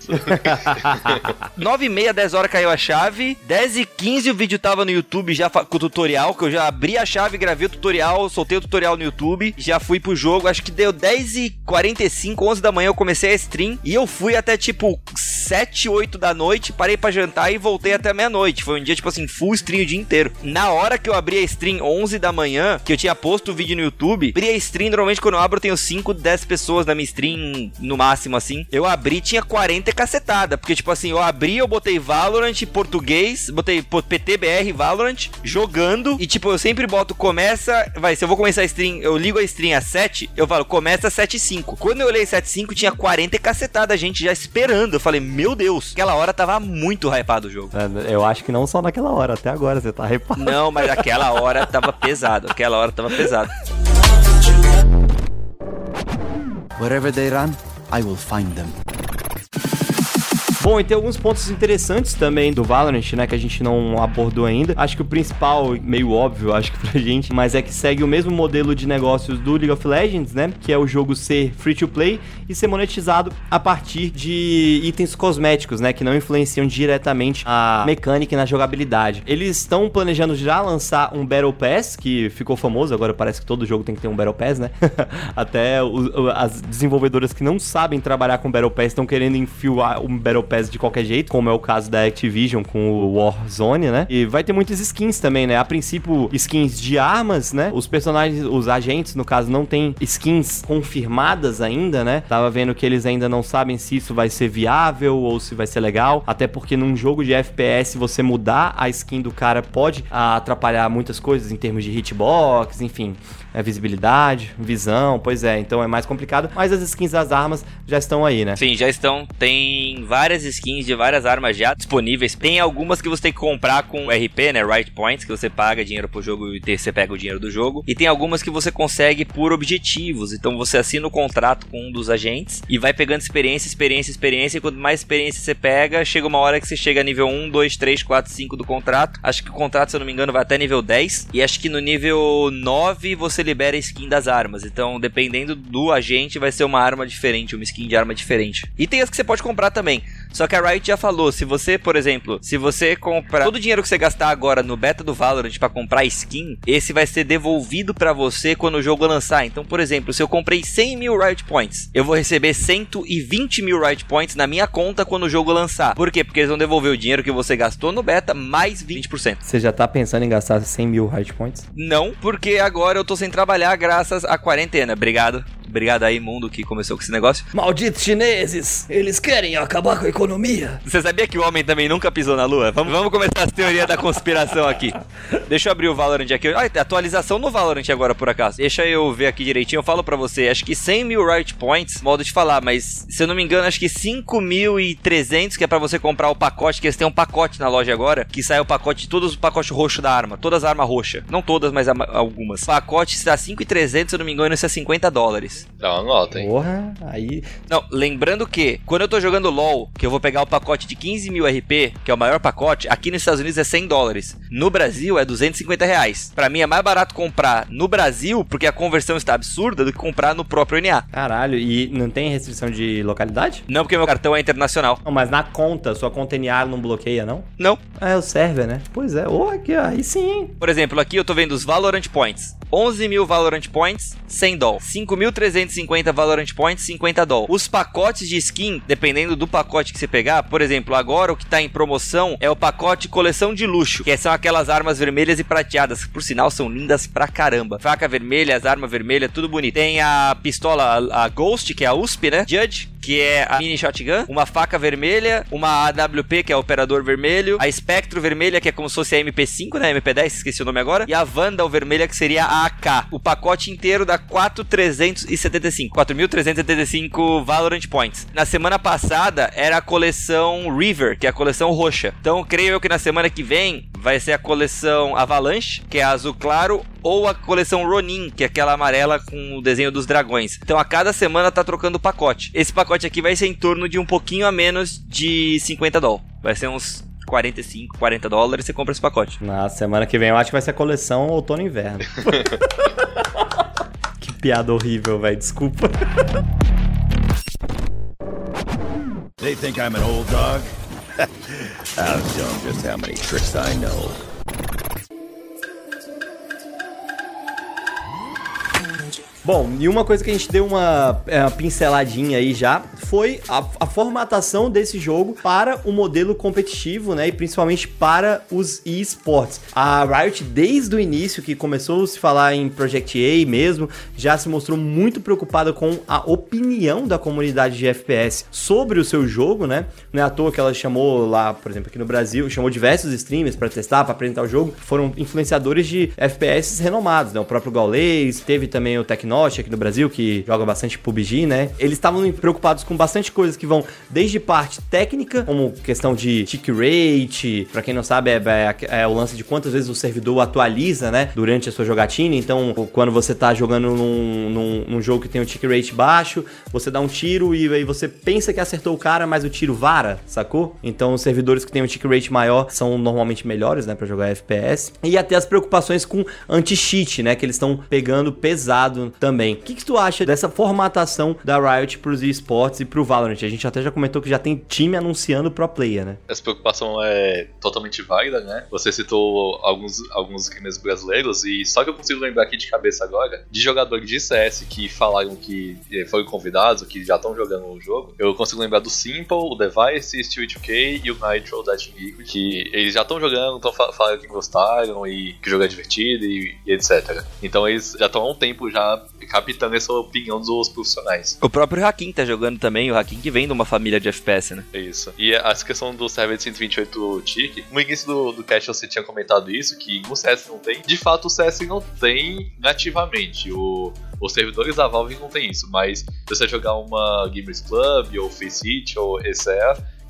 [LAUGHS] 9 e meia, 10 horas caiu a chave. 10 e 15 o vídeo tava no YouTube já com o tutorial, que eu já abri a chave, gravei o tutorial, soltei o tutorial no YouTube, já fui pro jogo. Acho que deu 10 e 45, 11 da manhã eu comecei a stream e eu fui até tipo 7, 8 da noite, parei pra jantar e voltei até meia-noite. Foi um dia tipo assim, full stream o dia inteiro. Na hora que eu abri a stream 11 da manhã, que eu tinha posto o vídeo no YouTube, abri a stream, normalmente quando eu abro eu tenho 5, 10 pessoas na minha stream no máximo assim. Eu abri tinha 40 e cacetada, porque tipo assim, eu abri, eu botei Valorant português, botei PTBR Valorant jogando e tipo, eu sempre boto começa, vai, se eu vou começar a stream, eu ligo a stream às 7, eu falo começa às 7 e 5. Quando eu olhei 7 e 5 tinha 40 e cacetada, a gente já esperando. Eu falei, meu Deus, aquela hora tava muito hypado o jogo. É, eu acho que não só naquela hora, até agora você tá hypado. Não, mas aquela hora tava pesado, aquela hora tava pesado. Wherever they run, I will find them. Bom, e tem alguns pontos interessantes também do Valorant, né, que a gente não abordou ainda. Acho que o principal, meio óbvio, [LAUGHS] acho que pra gente, mas é que segue o mesmo modelo de negócios do League of Legends, né, que é o jogo ser free to play e ser monetizado a partir de itens cosméticos, né, que não influenciam diretamente a mecânica e na jogabilidade. Eles estão planejando já lançar um Battle Pass, que ficou famoso, agora parece que todo jogo tem que ter um Battle Pass, né? [LAUGHS] Até o, as desenvolvedoras que não sabem trabalhar com Battle Pass estão querendo enfiar um Battle PES de qualquer jeito, como é o caso da Activision com o Warzone, né? E vai ter muitas skins também, né? A princípio, skins de armas, né? Os personagens, os agentes, no caso, não tem skins confirmadas ainda, né? Tava vendo que eles ainda não sabem se isso vai ser viável ou se vai ser legal, até porque num jogo de FPS você mudar a skin do cara pode atrapalhar muitas coisas em termos de hitbox, enfim é, visibilidade, visão, pois é, então é mais complicado, mas as skins das armas já estão aí, né? Sim, já estão. Tem várias skins de várias armas já disponíveis. Tem algumas que você tem que comprar com RP, né? Right Points, que você paga dinheiro pro jogo e você pega o dinheiro do jogo. E tem algumas que você consegue por objetivos. Então você assina o contrato com um dos agentes e vai pegando experiência, experiência, experiência. E quanto mais experiência você pega, chega uma hora que você chega a nível 1, 2, 3, 4, 5 do contrato. Acho que o contrato, se eu não me engano, vai até nível 10. E acho que no nível 9 você você libera a skin das armas. Então, dependendo do agente, vai ser uma arma diferente, uma skin de arma diferente. E tem as que você pode comprar também. Só que a Riot já falou, se você, por exemplo, se você comprar todo o dinheiro que você gastar agora no beta do Valorant para comprar skin, esse vai ser devolvido para você quando o jogo lançar. Então, por exemplo, se eu comprei 100 mil Riot Points, eu vou receber 120 mil Riot Points na minha conta quando o jogo lançar. Por quê? Porque eles vão devolver o dinheiro que você gastou no beta mais 20%. Você já tá pensando em gastar 100 mil Riot Points? Não, porque agora eu tô sem trabalhar graças à quarentena. Obrigado. Obrigado aí, mundo, que começou com esse negócio. Malditos chineses! Eles querem acabar com a economia! Você sabia que o homem também nunca pisou na lua? Vamos, vamos começar as teorias da conspiração aqui. Deixa eu abrir o Valorant aqui. Ah, atualização no Valorant agora, por acaso. Deixa eu ver aqui direitinho. Eu falo pra você. Acho que 100 mil Riot Points, modo de falar, mas se eu não me engano, acho que 5.300 que é pra você comprar o pacote, que eles têm um pacote na loja agora, que sai o pacote de todos os pacotes roxos da arma. Todas as armas roxas. Não todas, mas algumas. O pacote está 5.300, se eu não me engano, isso é 50 dólares. Dá uma nota, hein? Porra, aí. Não, lembrando que, quando eu tô jogando LOL, que eu vou pegar o pacote de 15 mil RP, que é o maior pacote, aqui nos Estados Unidos é 100 dólares. No Brasil é 250 reais. Pra mim é mais barato comprar no Brasil, porque a conversão está absurda, do que comprar no próprio NA. Caralho, e não tem restrição de localidade? Não, porque meu cartão é internacional. Não, mas na conta, sua conta NA não bloqueia, não? Não. Ah, é o server, né? Pois é. Oh, aqui, aí sim. Por exemplo, aqui eu tô vendo os Valorant Points. 11 mil Valorant Points, 100 dólares. 5.300 350 Valorant Points, 50 doll. Os pacotes de skin, dependendo do pacote que você pegar, por exemplo, agora o que tá em promoção é o pacote coleção de luxo, que são aquelas armas vermelhas e prateadas, por sinal são lindas pra caramba. Faca vermelha, as armas vermelhas, tudo bonito. Tem a pistola, a Ghost, que é a USP, né? Judge, que é a mini shotgun, uma faca vermelha, uma AWP, que é o operador vermelho, a Spectro vermelha, que é como se fosse a MP5, né? MP10, esqueci o nome agora, e a Vandal vermelha, que seria a AK. O pacote inteiro dá 4,375. 4.375 Valorant Points. Na semana passada era a coleção River, que é a coleção roxa. Então, creio eu que na semana que vem vai ser a coleção Avalanche, que é azul claro, ou a coleção Ronin, que é aquela amarela com o desenho dos dragões. Então a cada semana tá trocando o pacote. Esse pacote aqui vai ser em torno de um pouquinho a menos de 50 dólares. Vai ser uns 45, 40 dólares você compra esse pacote. Na semana que vem eu acho que vai ser a coleção outono e inverno. [LAUGHS] que piada horrível, velho. Desculpa. They think I'm an old dog? [LAUGHS] I'll show them just how many tricks I know. Bom, e uma coisa que a gente deu uma, é, uma pinceladinha aí já foi a, a, formatação desse jogo para o modelo competitivo, né? E principalmente para os esportes. A Riot, desde o início, que começou a se falar em Project A mesmo, já se mostrou muito preocupada com a opinião da comunidade de FPS sobre o seu jogo, né? Não é à toa que ela chamou lá, por exemplo, aqui no Brasil, chamou diversos streamers para testar, para apresentar o jogo. Foram influenciadores de FPS renomados, né? O próprio Gaules, teve também o Tecno aqui no Brasil, que joga bastante PUBG, né? Eles estavam preocupados com bastante coisas que vão desde parte técnica, como questão de tick rate, para quem não sabe, é, é, é, o lance de quantas vezes o servidor atualiza, né? Durante a sua jogatina. Então, quando você tá jogando num, num, num jogo que tem um tick rate baixo, você dá um tiro e aí você pensa que acertou o cara, mas o tiro vara, sacou? Então, os servidores que têm um tick rate maior são normalmente melhores, né, para jogar FPS. E até as preocupações com anti-cheat, né, que eles estão pegando pesado também. O que, que tu acha dessa formatação da Riot pros esportes e pro Valorant? A gente até já comentou que já tem time anunciando pro player, né? Essa preocupação é totalmente válida, né? Você citou alguns, alguns crimes brasileiros e só que eu consigo lembrar aqui de cabeça agora de jogadores de CS que falaram que eh, foram convidados, que já estão jogando o jogo. Eu consigo lembrar do Simple, o Device, Steel 2K e o Nitro da Team Liquid, que eles já estão jogando, então falaram que gostaram e que o jogo é divertido e, e etc. Então eles já estão há um tempo já captando essa opinião dos profissionais. O próprio Hakim tá jogando também, o Hakim que vem de uma família de FPS, né? É isso. E essa questão do server de 128 tick, no início do, do cast você tinha comentado isso, que no CS não tem. De fato, o CS não tem nativamente. O, os servidores da Valve não tem isso, mas se você jogar uma Gamers Club, ou Faceit, ou ECE,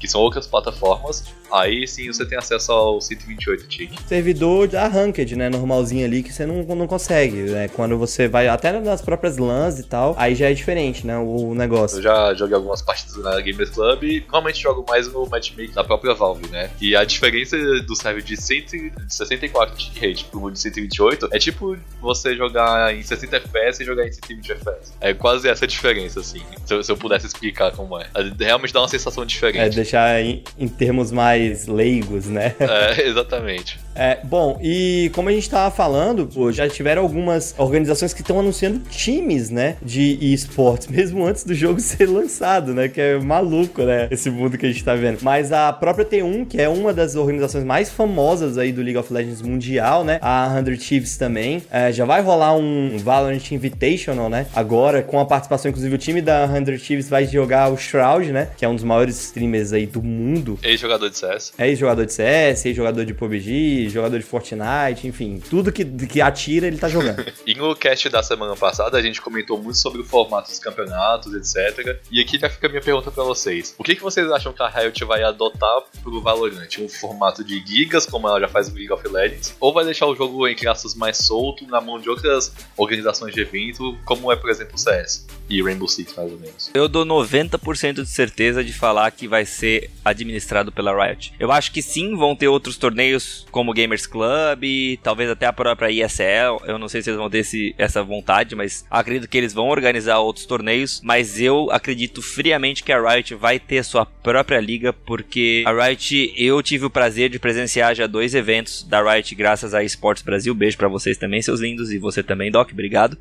que são outras plataformas, aí sim você tem acesso ao 128 tick. Servidor da Ranked, né? Normalzinho ali, que você não, não consegue, né? Quando você vai até nas próprias LANs e tal, aí já é diferente, né? O negócio. Eu já joguei algumas partidas na Gamers Club e normalmente jogo mais no matchmaking da própria Valve, né? E a diferença do server de, 100, de 64 tick rate pro de 128 é tipo você jogar em 60 FPS e jogar em 120 FPS. É quase essa a diferença, assim. Se eu, se eu pudesse explicar como é. Realmente dá uma sensação diferente. É, deixar em, em termos mais leigos, né? É, [LAUGHS] exatamente. É, bom, e como a gente estava falando, pô, já tiveram algumas organizações que estão anunciando times, né, de esportes, [LAUGHS] mesmo antes do jogo ser lançado, né, que é maluco, né, esse mundo que a gente tá vendo. Mas a própria T1, que é uma das organizações mais famosas aí do League of Legends mundial, né, a 100 Chiefs também, é, já vai rolar um Valorant Invitational, né, agora, com a participação, inclusive o time da 100 Chiefs vai jogar o Shroud, né, que é um dos maiores streamers aí do mundo. Ex-jogador de CS. É ex-jogador de CS, ex-jogador de PUBG, jogador de Fortnite, enfim, tudo que, que atira ele tá jogando. [LAUGHS] e no cast da semana passada a gente comentou muito sobre o formato dos campeonatos, etc. E aqui já fica a minha pergunta para vocês. O que, que vocês acham que a Riot vai adotar pro Valorant? Um formato de gigas, como ela já faz no League of Legends? Ou vai deixar o jogo, entre aspas, mais solto na mão de outras organizações de evento, como é, por exemplo, o CS? E Rainbow Six, mais ou menos. Eu dou 90% de certeza de falar que vai ser administrado pela Riot. Eu acho que sim, vão ter outros torneios como Gamers Club, talvez até a própria ESL. Eu não sei se eles vão ter esse, essa vontade, mas acredito que eles vão organizar outros torneios. Mas eu acredito friamente que a Riot vai ter sua própria liga, porque a Riot, eu tive o prazer de presenciar já dois eventos da Riot graças a Esportes Brasil. Beijo para vocês também, seus lindos, e você também, Doc, obrigado.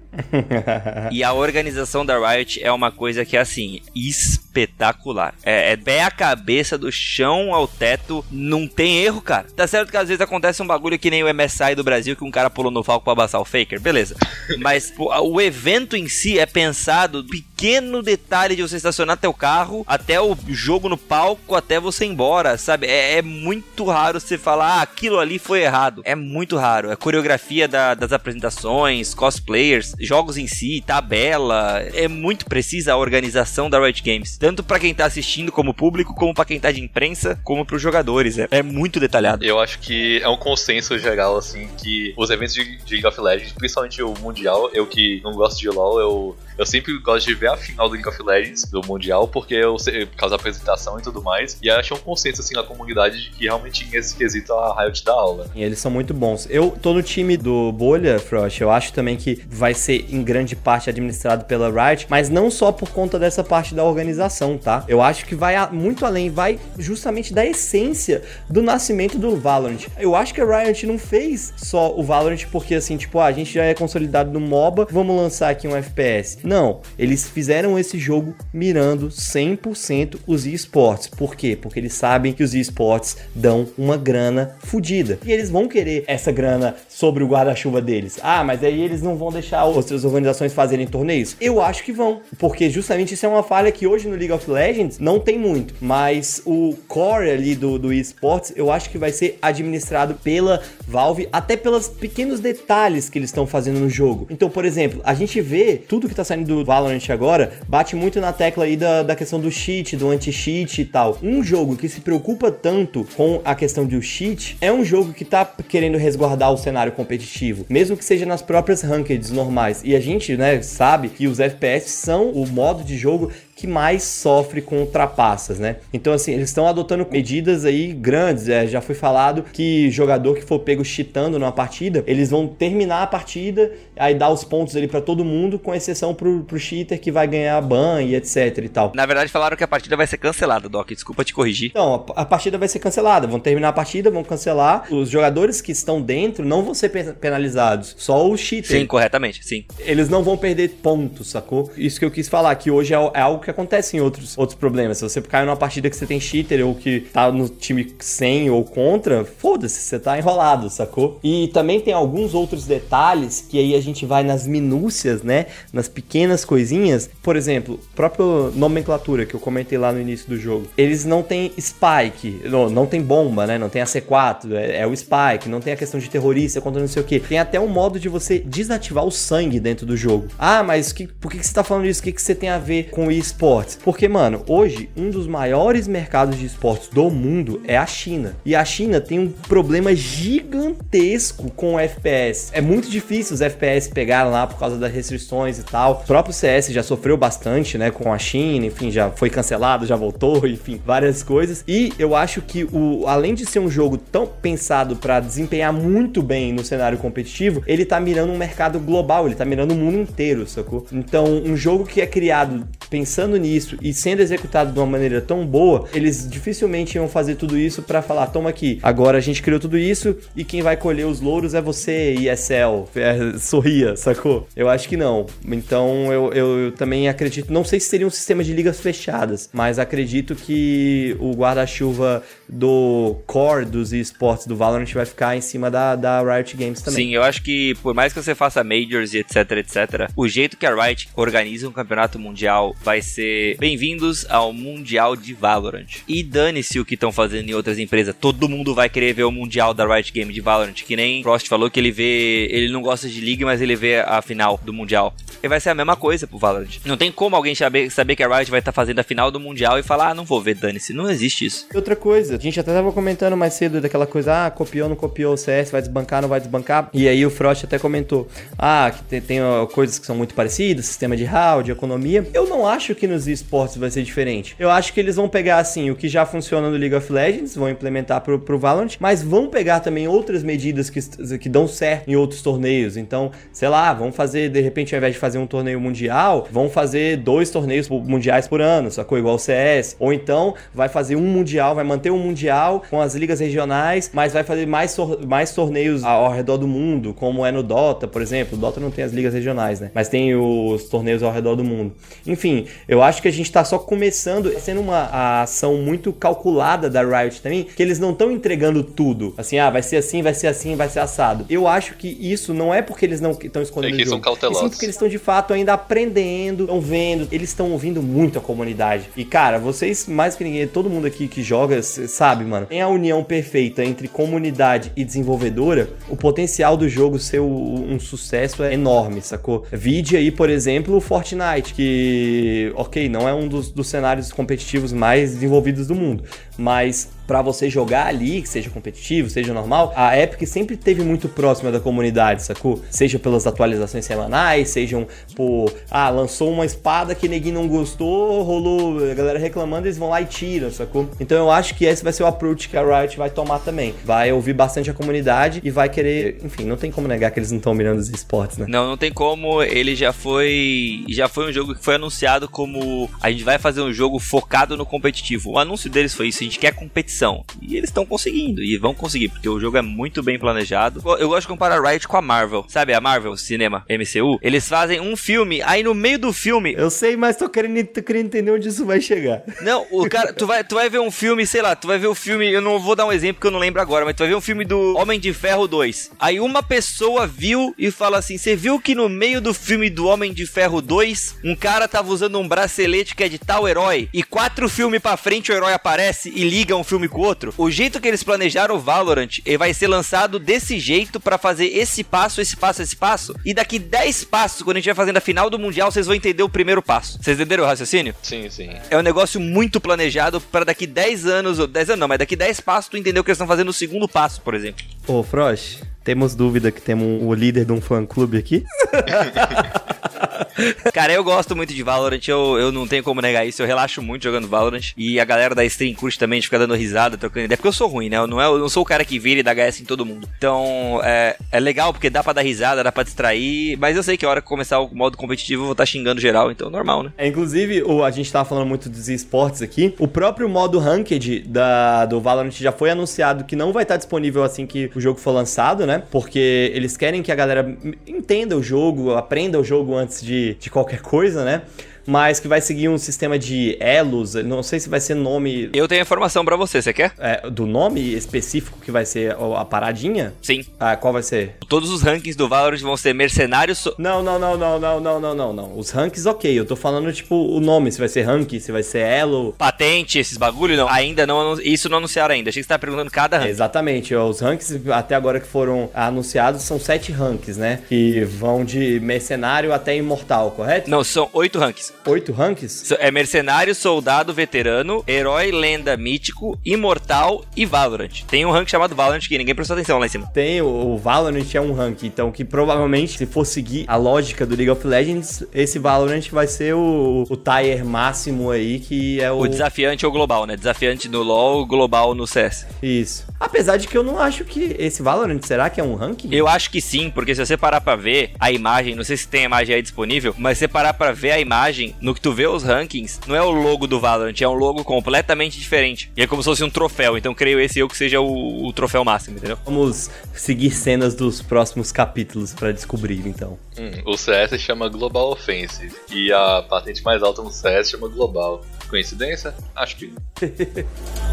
[LAUGHS] e a organização da Riot é uma coisa que é assim, espetacular. É, é pé a cabeça do chão ao teto, não tem erro, cara. Tá certo que às vezes acontece um bagulho que nem o MSI do Brasil, que um cara pulou no falco pra abaçar o Faker, beleza. [LAUGHS] Mas pô, o evento em si é pensado pequeno detalhe de você estacionar teu carro, até o jogo no palco, até você ir embora, sabe? É, é muito raro você falar, ah, aquilo ali foi errado. É muito raro. A coreografia da, das apresentações, cosplayers, jogos em si, tabela, é muito precisa a organização da Riot Games. Tanto para quem tá assistindo como público, como para quem tá de imprensa, como pros jogadores. É, é, muito detalhado. Eu acho que é um consenso geral, assim, que os eventos de, de League of Legends, principalmente o Mundial, eu que não gosto de LoL, eu eu sempre gosto de ver a final do League of Legends, do Mundial, porque eu sei, por causa da apresentação e tudo mais. E achei um consenso assim na comunidade de que realmente nesse quesito a Riot da aula. E eles são muito bons. Eu tô no time do Bolha, Frost. Eu acho também que vai ser em grande parte administrado pela Riot, mas não só por conta dessa parte da organização, tá? Eu acho que vai muito além, vai justamente da essência do nascimento do Valorant. Eu acho que a Riot não fez só o Valorant porque assim, tipo, ah, a gente já é consolidado no MOBA, vamos lançar aqui um FPS. Não, eles fizeram esse jogo mirando 100% os esportes. Por quê? Porque eles sabem que os esportes dão uma grana fodida. E eles vão querer essa grana sobre o guarda-chuva deles. Ah, mas aí eles não vão deixar outras organizações fazerem torneios? Eu acho que vão, porque justamente isso é uma falha que hoje no League of Legends não tem muito. Mas o core ali do, do esportes, eu acho que vai ser administrado pela Valve, até pelos pequenos detalhes que eles estão fazendo no jogo. Então, por exemplo, a gente vê tudo que tá saindo do Valorant agora, bate muito na tecla aí da, da questão do cheat, do anti-cheat e tal. Um jogo que se preocupa tanto com a questão do cheat é um jogo que tá querendo resguardar o cenário competitivo, mesmo que seja nas próprias rankeds normais. E a gente, né, sabe que os FPS são o modo de jogo que mais sofre com ultrapassas, né? Então, assim, eles estão adotando medidas aí grandes. É, já foi falado que jogador que for pego cheatando numa partida, eles vão terminar a partida, aí dá os pontos ali pra todo mundo, com exceção pro, pro cheater que vai ganhar ban e etc e tal. Na verdade, falaram que a partida vai ser cancelada, Doc. Desculpa te corrigir. Então, a, a partida vai ser cancelada. Vão terminar a partida, vão cancelar. Os jogadores que estão dentro não vão ser pe- penalizados. Só o cheater. Sim, corretamente, sim. Eles não vão perder pontos, sacou? Isso que eu quis falar, que hoje é, é algo que acontece em outros, outros problemas. Se você cai numa partida que você tem cheater ou que tá no time sem ou contra, foda-se, você tá enrolado, sacou? E também tem alguns outros detalhes que aí a gente vai nas minúcias, né? Nas pequenas coisinhas. Por exemplo, própria nomenclatura que eu comentei lá no início do jogo. Eles não têm spike, não, não tem bomba, né? Não tem a C4, é, é o spike, não tem a questão de terrorista contra não sei o que. Tem até um modo de você desativar o sangue dentro do jogo. Ah, mas que, por que, que você tá falando isso? O que, que você tem a ver com esportes? Porque, mano, hoje um dos maiores mercados de esportes do mundo é a China. E a China tem um problema gigantesco com o FPS. É muito difícil os FPS pegarem lá por causa das restrições e tal. O próprio CS já sofreu bastante, né, com a China, enfim, já foi cancelado, já voltou, [LAUGHS] enfim, várias coisas. E eu acho que o além de ser um jogo tão pensado para desempenhar muito bem no cenário competitivo, ele tá mirando um mercado global, ele tá mirando o mundo inteiro, sacou? Então, um jogo que é criado pensando nisso e sendo executado de uma maneira tão boa, eles dificilmente iam fazer tudo isso para falar, toma aqui, agora a gente criou tudo isso e quem vai colher os louros é você, ESL, é, sorria, sacou? Eu acho que não. Então, eu, eu, eu também acredito, não sei se seria um sistema de ligas fechadas, mas acredito que o guarda-chuva do core dos esportes do Valorant vai ficar em cima da, da Riot Games também. Sim, eu acho que por mais que você faça majors e etc, etc, o jeito que a Riot organiza um campeonato mundial vai ser bem-vindos ao Mundial de Valorant. E dane-se o que estão fazendo em outras empresas. Todo mundo vai querer ver o Mundial da Riot Game de Valorant, que nem Frost falou que ele vê, ele não gosta de League, mas ele vê a final do Mundial. E vai ser a mesma coisa pro Valorant. Não tem como alguém saber, saber que a Riot vai estar fazendo a final do Mundial e falar, ah, não vou ver, dane-se. Não existe isso. Outra coisa, a gente até tava comentando mais cedo daquela coisa, ah, copiou, não copiou o CS, vai desbancar, não vai desbancar. E aí o Frost até comentou, ah, que tem, tem, coisas que são muito parecidas, sistema de de economia. Eu não acho que nos esportes vai ser diferente. Eu acho que eles vão pegar, assim, o que já funciona no League of Legends, vão implementar pro, pro Valorant, mas vão pegar também outras medidas que, que dão certo em outros torneios. Então, sei lá, vão fazer, de repente, ao invés de fazer um torneio mundial, vão fazer dois torneios mundiais por ano, sacou? Igual o CS. Ou então, vai fazer um mundial, vai manter um mundial com as ligas regionais, mas vai fazer mais, mais torneios ao redor do mundo, como é no Dota, por exemplo. O Dota não tem as ligas regionais, né? Mas tem os torneios ao redor do mundo. Enfim, eu acho que a gente tá só começando, sendo uma ação muito calculada da Riot também, que eles não estão entregando tudo. Assim, ah, vai ser assim, vai ser assim, vai ser assado. Eu acho que isso não é porque eles não estão escondendo É que são cautelosos. Sim, porque eles estão de fato ainda aprendendo, estão vendo, eles estão ouvindo muito a comunidade. E cara, vocês mais que ninguém, todo mundo aqui que joga, sabe, mano, tem a união perfeita entre comunidade e desenvolvedora, o potencial do jogo ser um sucesso é enorme, sacou? Vide aí, por exemplo, o Fortnite, que, ok, não é um dos, dos cenários competitivos mais desenvolvidos do mundo, mas pra você jogar ali, que seja competitivo, seja normal, a Epic sempre teve muito próxima da comunidade, sacou? Seja pelas atualizações semanais, sejam por, ah, lançou uma espada que ninguém não gostou, rolou a galera reclamando, eles vão lá e tiram, sacou? Então eu acho que esse vai ser o approach que a Riot vai tomar também. Vai ouvir bastante a comunidade e vai querer, enfim, não tem como negar que eles não estão mirando os esportes, né? Não, não tem como. Ele já foi. Já foi um jogo que foi anunciado como. A gente vai fazer um jogo focado no competitivo. O anúncio deles foi isso: a gente quer competição. E eles estão conseguindo. E vão conseguir, porque o jogo é muito bem planejado. Eu gosto de comparar a Riot com a Marvel. Sabe, a Marvel, cinema, MCU? Eles fazem um filme, aí no meio do filme. Eu sei, mas tô querendo, tô querendo entender onde isso vai chegar. Não, o cara, tu vai, tu vai ver um filme, sei lá, tu vai ver o filme, eu não vou dar um exemplo que eu não lembro agora, mas tu vai ver um filme do Homem de Ferro 2. Aí uma pessoa viu e fala assim: Você viu que no meio do filme do Homem de Ferro 2, um cara tava usando um bracelete que é de tal herói, e quatro filmes pra frente o herói aparece e liga um filme com o outro? O jeito que eles planejaram o Valorant ele vai ser lançado desse jeito pra fazer esse passo, esse passo, esse passo, e daqui 10 passos, quando a gente vai fazendo a final do Mundial, vocês vão entender o primeiro passo. Vocês entenderam o raciocínio? Sim, sim. É um negócio muito planejado para daqui 10 anos, ou 10 anos não, mas daqui 10 passos tu entender o que eles estão fazendo no segundo passo, por exemplo. Ô, Frost, temos dúvida que temos o líder de um fã-clube aqui? [LAUGHS] [LAUGHS] Cara, eu gosto muito de Valorant, eu, eu não tenho como negar isso, eu relaxo muito jogando Valorant. E a galera da stream curte também de ficar dando risada, trocando ideia, porque eu sou ruim, né? Eu não, é, eu não sou o cara que vira e dá HS em todo mundo. Então, é, é legal porque dá pra dar risada, dá pra distrair, mas eu sei que a hora que começar o modo competitivo eu vou estar xingando geral, então normal, né? É, inclusive, o, a gente tava falando muito dos esportes aqui. O próprio modo Ranked da, do Valorant já foi anunciado que não vai estar disponível assim que o jogo for lançado, né? Porque eles querem que a galera entenda o jogo, aprenda o jogo antes de, de qualquer coisa, né? Mas que vai seguir um sistema de elos, não sei se vai ser nome... Eu tenho informação para você, você quer? É, do nome específico que vai ser a paradinha? Sim. Ah, qual vai ser? Todos os rankings do Valorant vão ser mercenários... So... Não, não, não, não, não, não, não, não, não. Os rankings, ok, eu tô falando, tipo, o nome, se vai ser rank, se vai ser elo... Patente, esses bagulho, não. Ainda não, isso não anunciaram ainda, achei que você tava perguntando cada rank. exatamente, os ranks até agora que foram anunciados são sete ranks, né? Que vão de mercenário até imortal, correto? Não, são oito ranks. Oito ranks? É mercenário, soldado, veterano, herói, lenda, mítico, imortal e Valorant. Tem um rank chamado Valorant que ninguém prestou atenção lá em cima. Tem, o Valorant é um rank, então que provavelmente, se for seguir a lógica do League of Legends, esse Valorant vai ser o, o tier máximo aí, que é o... O desafiante ou global, né? Desafiante no LoL, global no CS. Isso. Apesar de que eu não acho que esse Valorant, será que é um rank? Eu acho que sim, porque se você parar pra ver a imagem, não sei se tem a imagem aí disponível, mas se você parar pra ver a imagem, no que tu vê os rankings, não é o logo do Valorant, é um logo completamente diferente. E é como se fosse um troféu, então creio esse eu que seja o, o troféu máximo, entendeu? Vamos seguir cenas dos próximos capítulos para descobrir, então. Hum, o CS chama Global Offensive e a patente mais alta no CS chama Global. Coincidência? Acho que. [LAUGHS]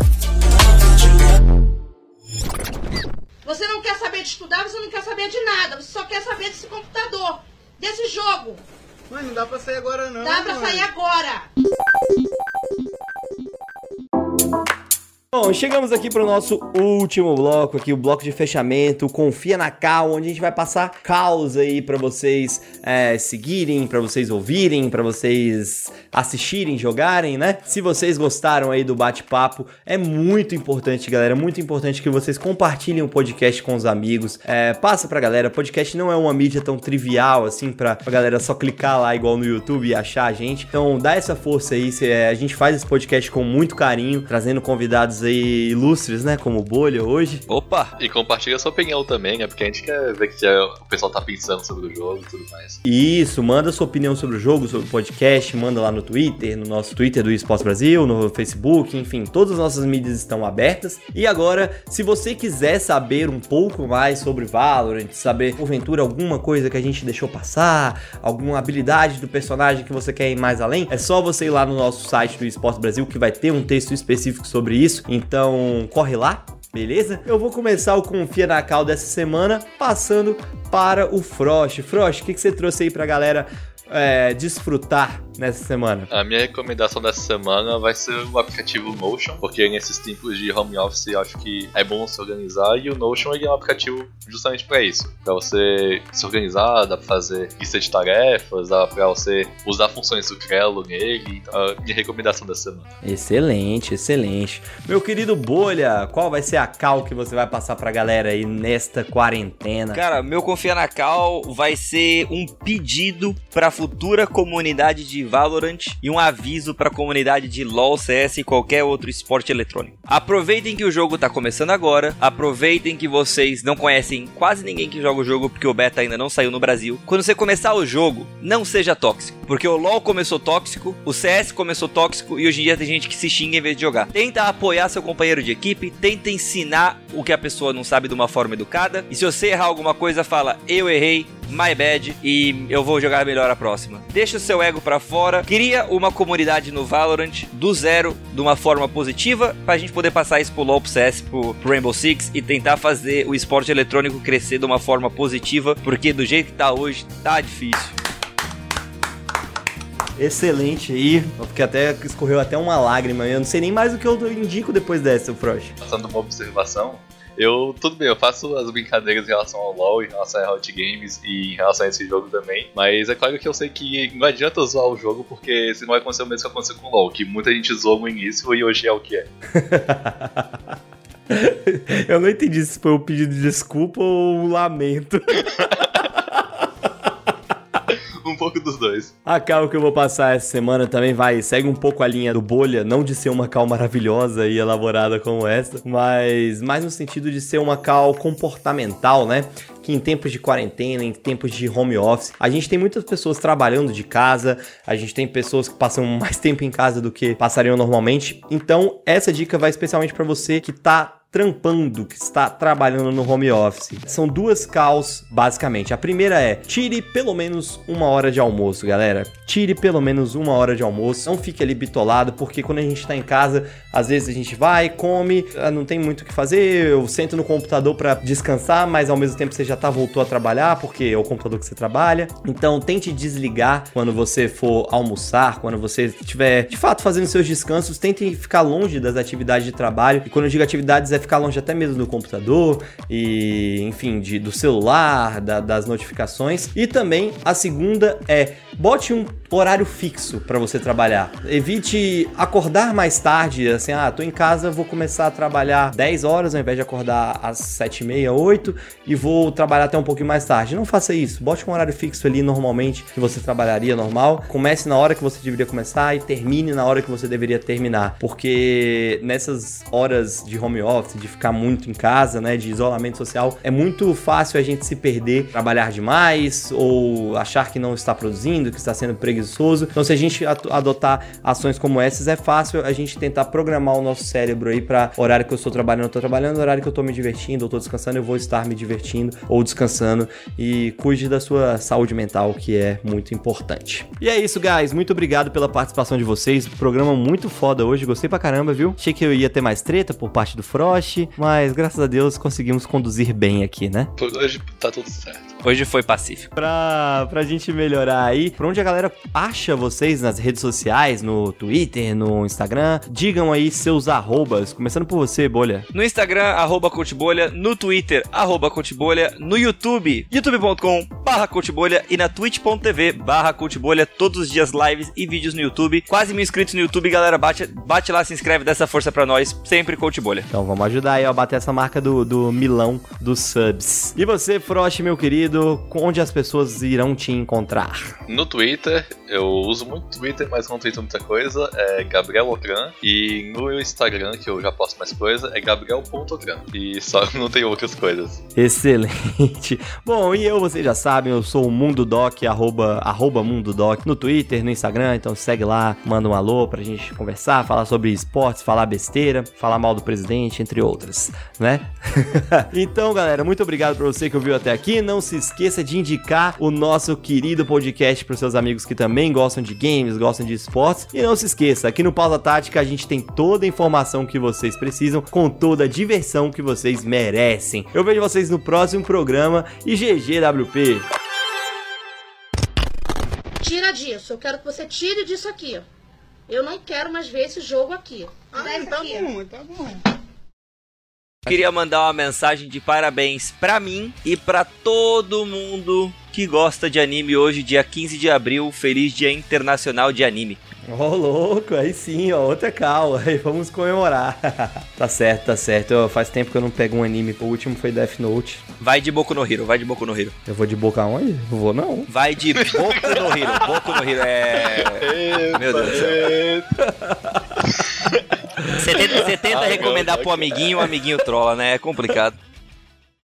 Você não quer saber de estudar, você não quer saber de nada, você só quer saber desse computador, desse jogo. Mãe, não dá pra sair agora não. Dá pra mãe. sair agora. Bom, chegamos aqui para o nosso último bloco aqui, o bloco de fechamento, Confia na Cal, onde a gente vai passar caos aí para vocês é, seguirem, para vocês ouvirem, para vocês assistirem, jogarem, né? Se vocês gostaram aí do bate-papo, é muito importante, galera, muito importante que vocês compartilhem o podcast com os amigos, é, passa pra galera, podcast não é uma mídia tão trivial assim pra, pra galera só clicar lá igual no YouTube e achar a gente, então dá essa força aí, se, é, a gente faz esse podcast com muito carinho, trazendo convidados ilustres, né? Como Bolha hoje. Opa! E compartilha sua opinião também, né? Porque a gente quer ver o que o pessoal tá pensando sobre o jogo e tudo mais. Isso, manda sua opinião sobre o jogo, sobre o podcast, manda lá no Twitter, no nosso Twitter do Esportes Brasil, no Facebook, enfim, todas as nossas mídias estão abertas. E agora, se você quiser saber um pouco mais sobre Valorant, saber porventura alguma coisa que a gente deixou passar, alguma habilidade do personagem que você quer ir mais além, é só você ir lá no nosso site do Esportes Brasil que vai ter um texto específico sobre isso. Então, corre lá, beleza? Eu vou começar o Confia na Cal dessa semana passando para o Frost. Frost, o que, que você trouxe aí pra galera é, desfrutar nessa semana? A minha recomendação dessa semana vai ser o aplicativo Notion, porque nesses tempos de home office eu acho que é bom se organizar e o Notion é um aplicativo justamente para isso, para você se organizar, dá para fazer lista de tarefas, dá para você usar funções do Trello nele. Então, a minha recomendação dessa semana. Excelente, excelente. Meu querido Bolha, qual vai ser a cal que você vai passar pra galera aí nesta quarentena? Cara, meu Confia na Cal vai ser um pedido pra futura comunidade de Valorant e um aviso pra comunidade de LoL, CS e qualquer outro esporte eletrônico. Aproveitem que o jogo tá começando agora, aproveitem que vocês não conhecem quase ninguém que joga o jogo porque o beta ainda não saiu no Brasil. Quando você começar o jogo, não seja tóxico, porque o LoL começou tóxico, o CS começou tóxico e hoje em dia tem gente que se xinga em vez de jogar. Tenta apoiar seu companheiro de equipe, tenta ensinar o que a pessoa não sabe de uma forma educada. E se você errar alguma coisa, fala eu errei, my bad e eu vou jogar melhor a próxima. Deixa o seu ego para fora, cria uma comunidade no Valorant do zero, de uma forma positiva, pra gente poder passar isso pro LoL, pro CS, pro, pro Rainbow Six e tentar fazer o esporte eletrônico crescer de uma forma positiva, porque do jeito que tá hoje, tá difícil. Excelente aí. Porque até escorreu até uma lágrima. Eu não sei nem mais o que eu indico depois dessa, Frost. Passando uma observação, eu, tudo bem, eu faço as brincadeiras em relação ao LoL, em relação a Hot Games e em relação a esse jogo também. Mas é claro que eu sei que não adianta zoar o jogo, porque senão vai acontecer o mesmo que aconteceu com o LoL, que muita gente zoou no início e hoje é o que é. [LAUGHS] eu não entendi se foi um pedido de desculpa ou um lamento. [LAUGHS] um pouco dos dois. A cal que eu vou passar essa semana também vai, segue um pouco a linha do bolha, não de ser uma cal maravilhosa e elaborada como essa, mas mais no sentido de ser uma cal comportamental, né? que em tempos de quarentena, em tempos de home office, a gente tem muitas pessoas trabalhando de casa, a gente tem pessoas que passam [LAUGHS] mais tempo em casa do que passariam normalmente. Então, essa dica vai especialmente para você que tá trampando, que está trabalhando no home office. São duas caus, basicamente. A primeira é: tire pelo menos uma hora de almoço, galera. Tire pelo menos uma hora de almoço. Não fique ali bitolado, porque quando a gente está em casa, às vezes a gente vai, come, ah, não tem muito o que fazer, eu sento no computador para descansar, mas ao mesmo tempo você já tá voltou a trabalhar, porque é o computador que você trabalha. Então, tente desligar quando você for almoçar, quando você estiver de fato fazendo seus descansos, tente ficar longe das atividades de trabalho. E quando eu digo atividades, é ficar longe até mesmo do computador e, enfim, de, do celular, da, das notificações. E também a segunda é bote um horário fixo para você trabalhar. Evite acordar mais tarde, assim, ah, tô em casa, vou começar a trabalhar 10 horas ao invés de acordar às 7 e meia, 8 e vou trabalhar até um pouquinho mais tarde. Não faça isso. Bote um horário fixo ali normalmente que você trabalharia normal. Comece na hora que você deveria começar e termine na hora que você deveria terminar. Porque nessas horas de home office, de ficar muito em casa, né, de isolamento social, é muito fácil a gente se perder, trabalhar demais ou achar que não está produzindo, que está sendo preguiçoso. Então, se a gente adotar ações como essas, é fácil a gente tentar programar o nosso cérebro aí para horário que eu estou trabalhando, eu estou trabalhando, horário que eu estou me divertindo, ou estou descansando, eu vou estar me divertindo ou descansando e cuide da sua saúde mental, que é muito importante. E é isso, guys. Muito obrigado pela participação de vocês. Programa muito foda hoje, gostei pra caramba, viu? Achei que eu ia ter mais treta por parte do Frost, mas graças a Deus conseguimos conduzir bem aqui, né? Por hoje tá tudo certo. Hoje foi pacífico. Pra, pra gente melhorar aí, pra onde a galera acha vocês nas redes sociais, no Twitter, no Instagram, digam aí seus arrobas, começando por você, Bolha. No Instagram, arroba Coachbolha, no Twitter, arroba Coachbolha, no YouTube, youtube.com barra Coachbolha e na twitch.tv barra Coachbolha, todos os dias lives e vídeos no YouTube. Quase mil inscritos no YouTube, galera, bate, bate lá, se inscreve, dá essa força pra nós, sempre Coachbolha. Então vamos ajudar aí, ó, a bater essa marca do, do milão dos subs. E você, Frost, meu querido, onde as pessoas irão te encontrar? No Twitter, eu uso muito Twitter, mas não tweeto muita coisa, é Gabriel Ocran. E no Instagram, que eu já posto mais coisa, é gabriel.ocran. E só [LAUGHS] não tem outras coisas. Excelente. [LAUGHS] Bom, e eu, vocês já sabem, eu sou o Mundo Doc, arroba, arroba Mundo Doc, no Twitter, no Instagram, então segue lá, manda um alô pra gente conversar, falar sobre esportes, falar besteira, falar mal do presidente, entre outras, né? [LAUGHS] então, galera, muito obrigado por você que ouviu até aqui. Não se esqueça de indicar o nosso querido podcast para seus amigos que também gostam de games, gostam de esportes. E não se esqueça, aqui no Pausa Tática a gente tem toda a informação que vocês precisam, com toda a diversão que vocês merecem. Eu vejo vocês no próximo programa e GGWP. Tira disso, eu quero que você tire disso aqui. Eu não quero mais ver esse jogo aqui. Ah, isso tá aqui. bom, tá bom. Queria mandar uma mensagem de parabéns pra mim e pra todo mundo que gosta de anime hoje, dia 15 de abril. Feliz Dia Internacional de Anime. Ô, louco, aí sim, ó, outra cal, [LAUGHS] aí vamos comemorar. [LAUGHS] tá certo, tá certo. Eu- faz tempo que eu não pego um anime, o último foi Death Note. Vai de Boku no Hero, vai de Boku no Hero. Eu vou de boca aonde? Não vou não. Vai de Boku no Hero. Boku no Hero é. [LAUGHS] Meu Deus do céu. Você tenta, você tenta Ai, recomendar pro amiguinho, o amiguinho trola, né? É complicado.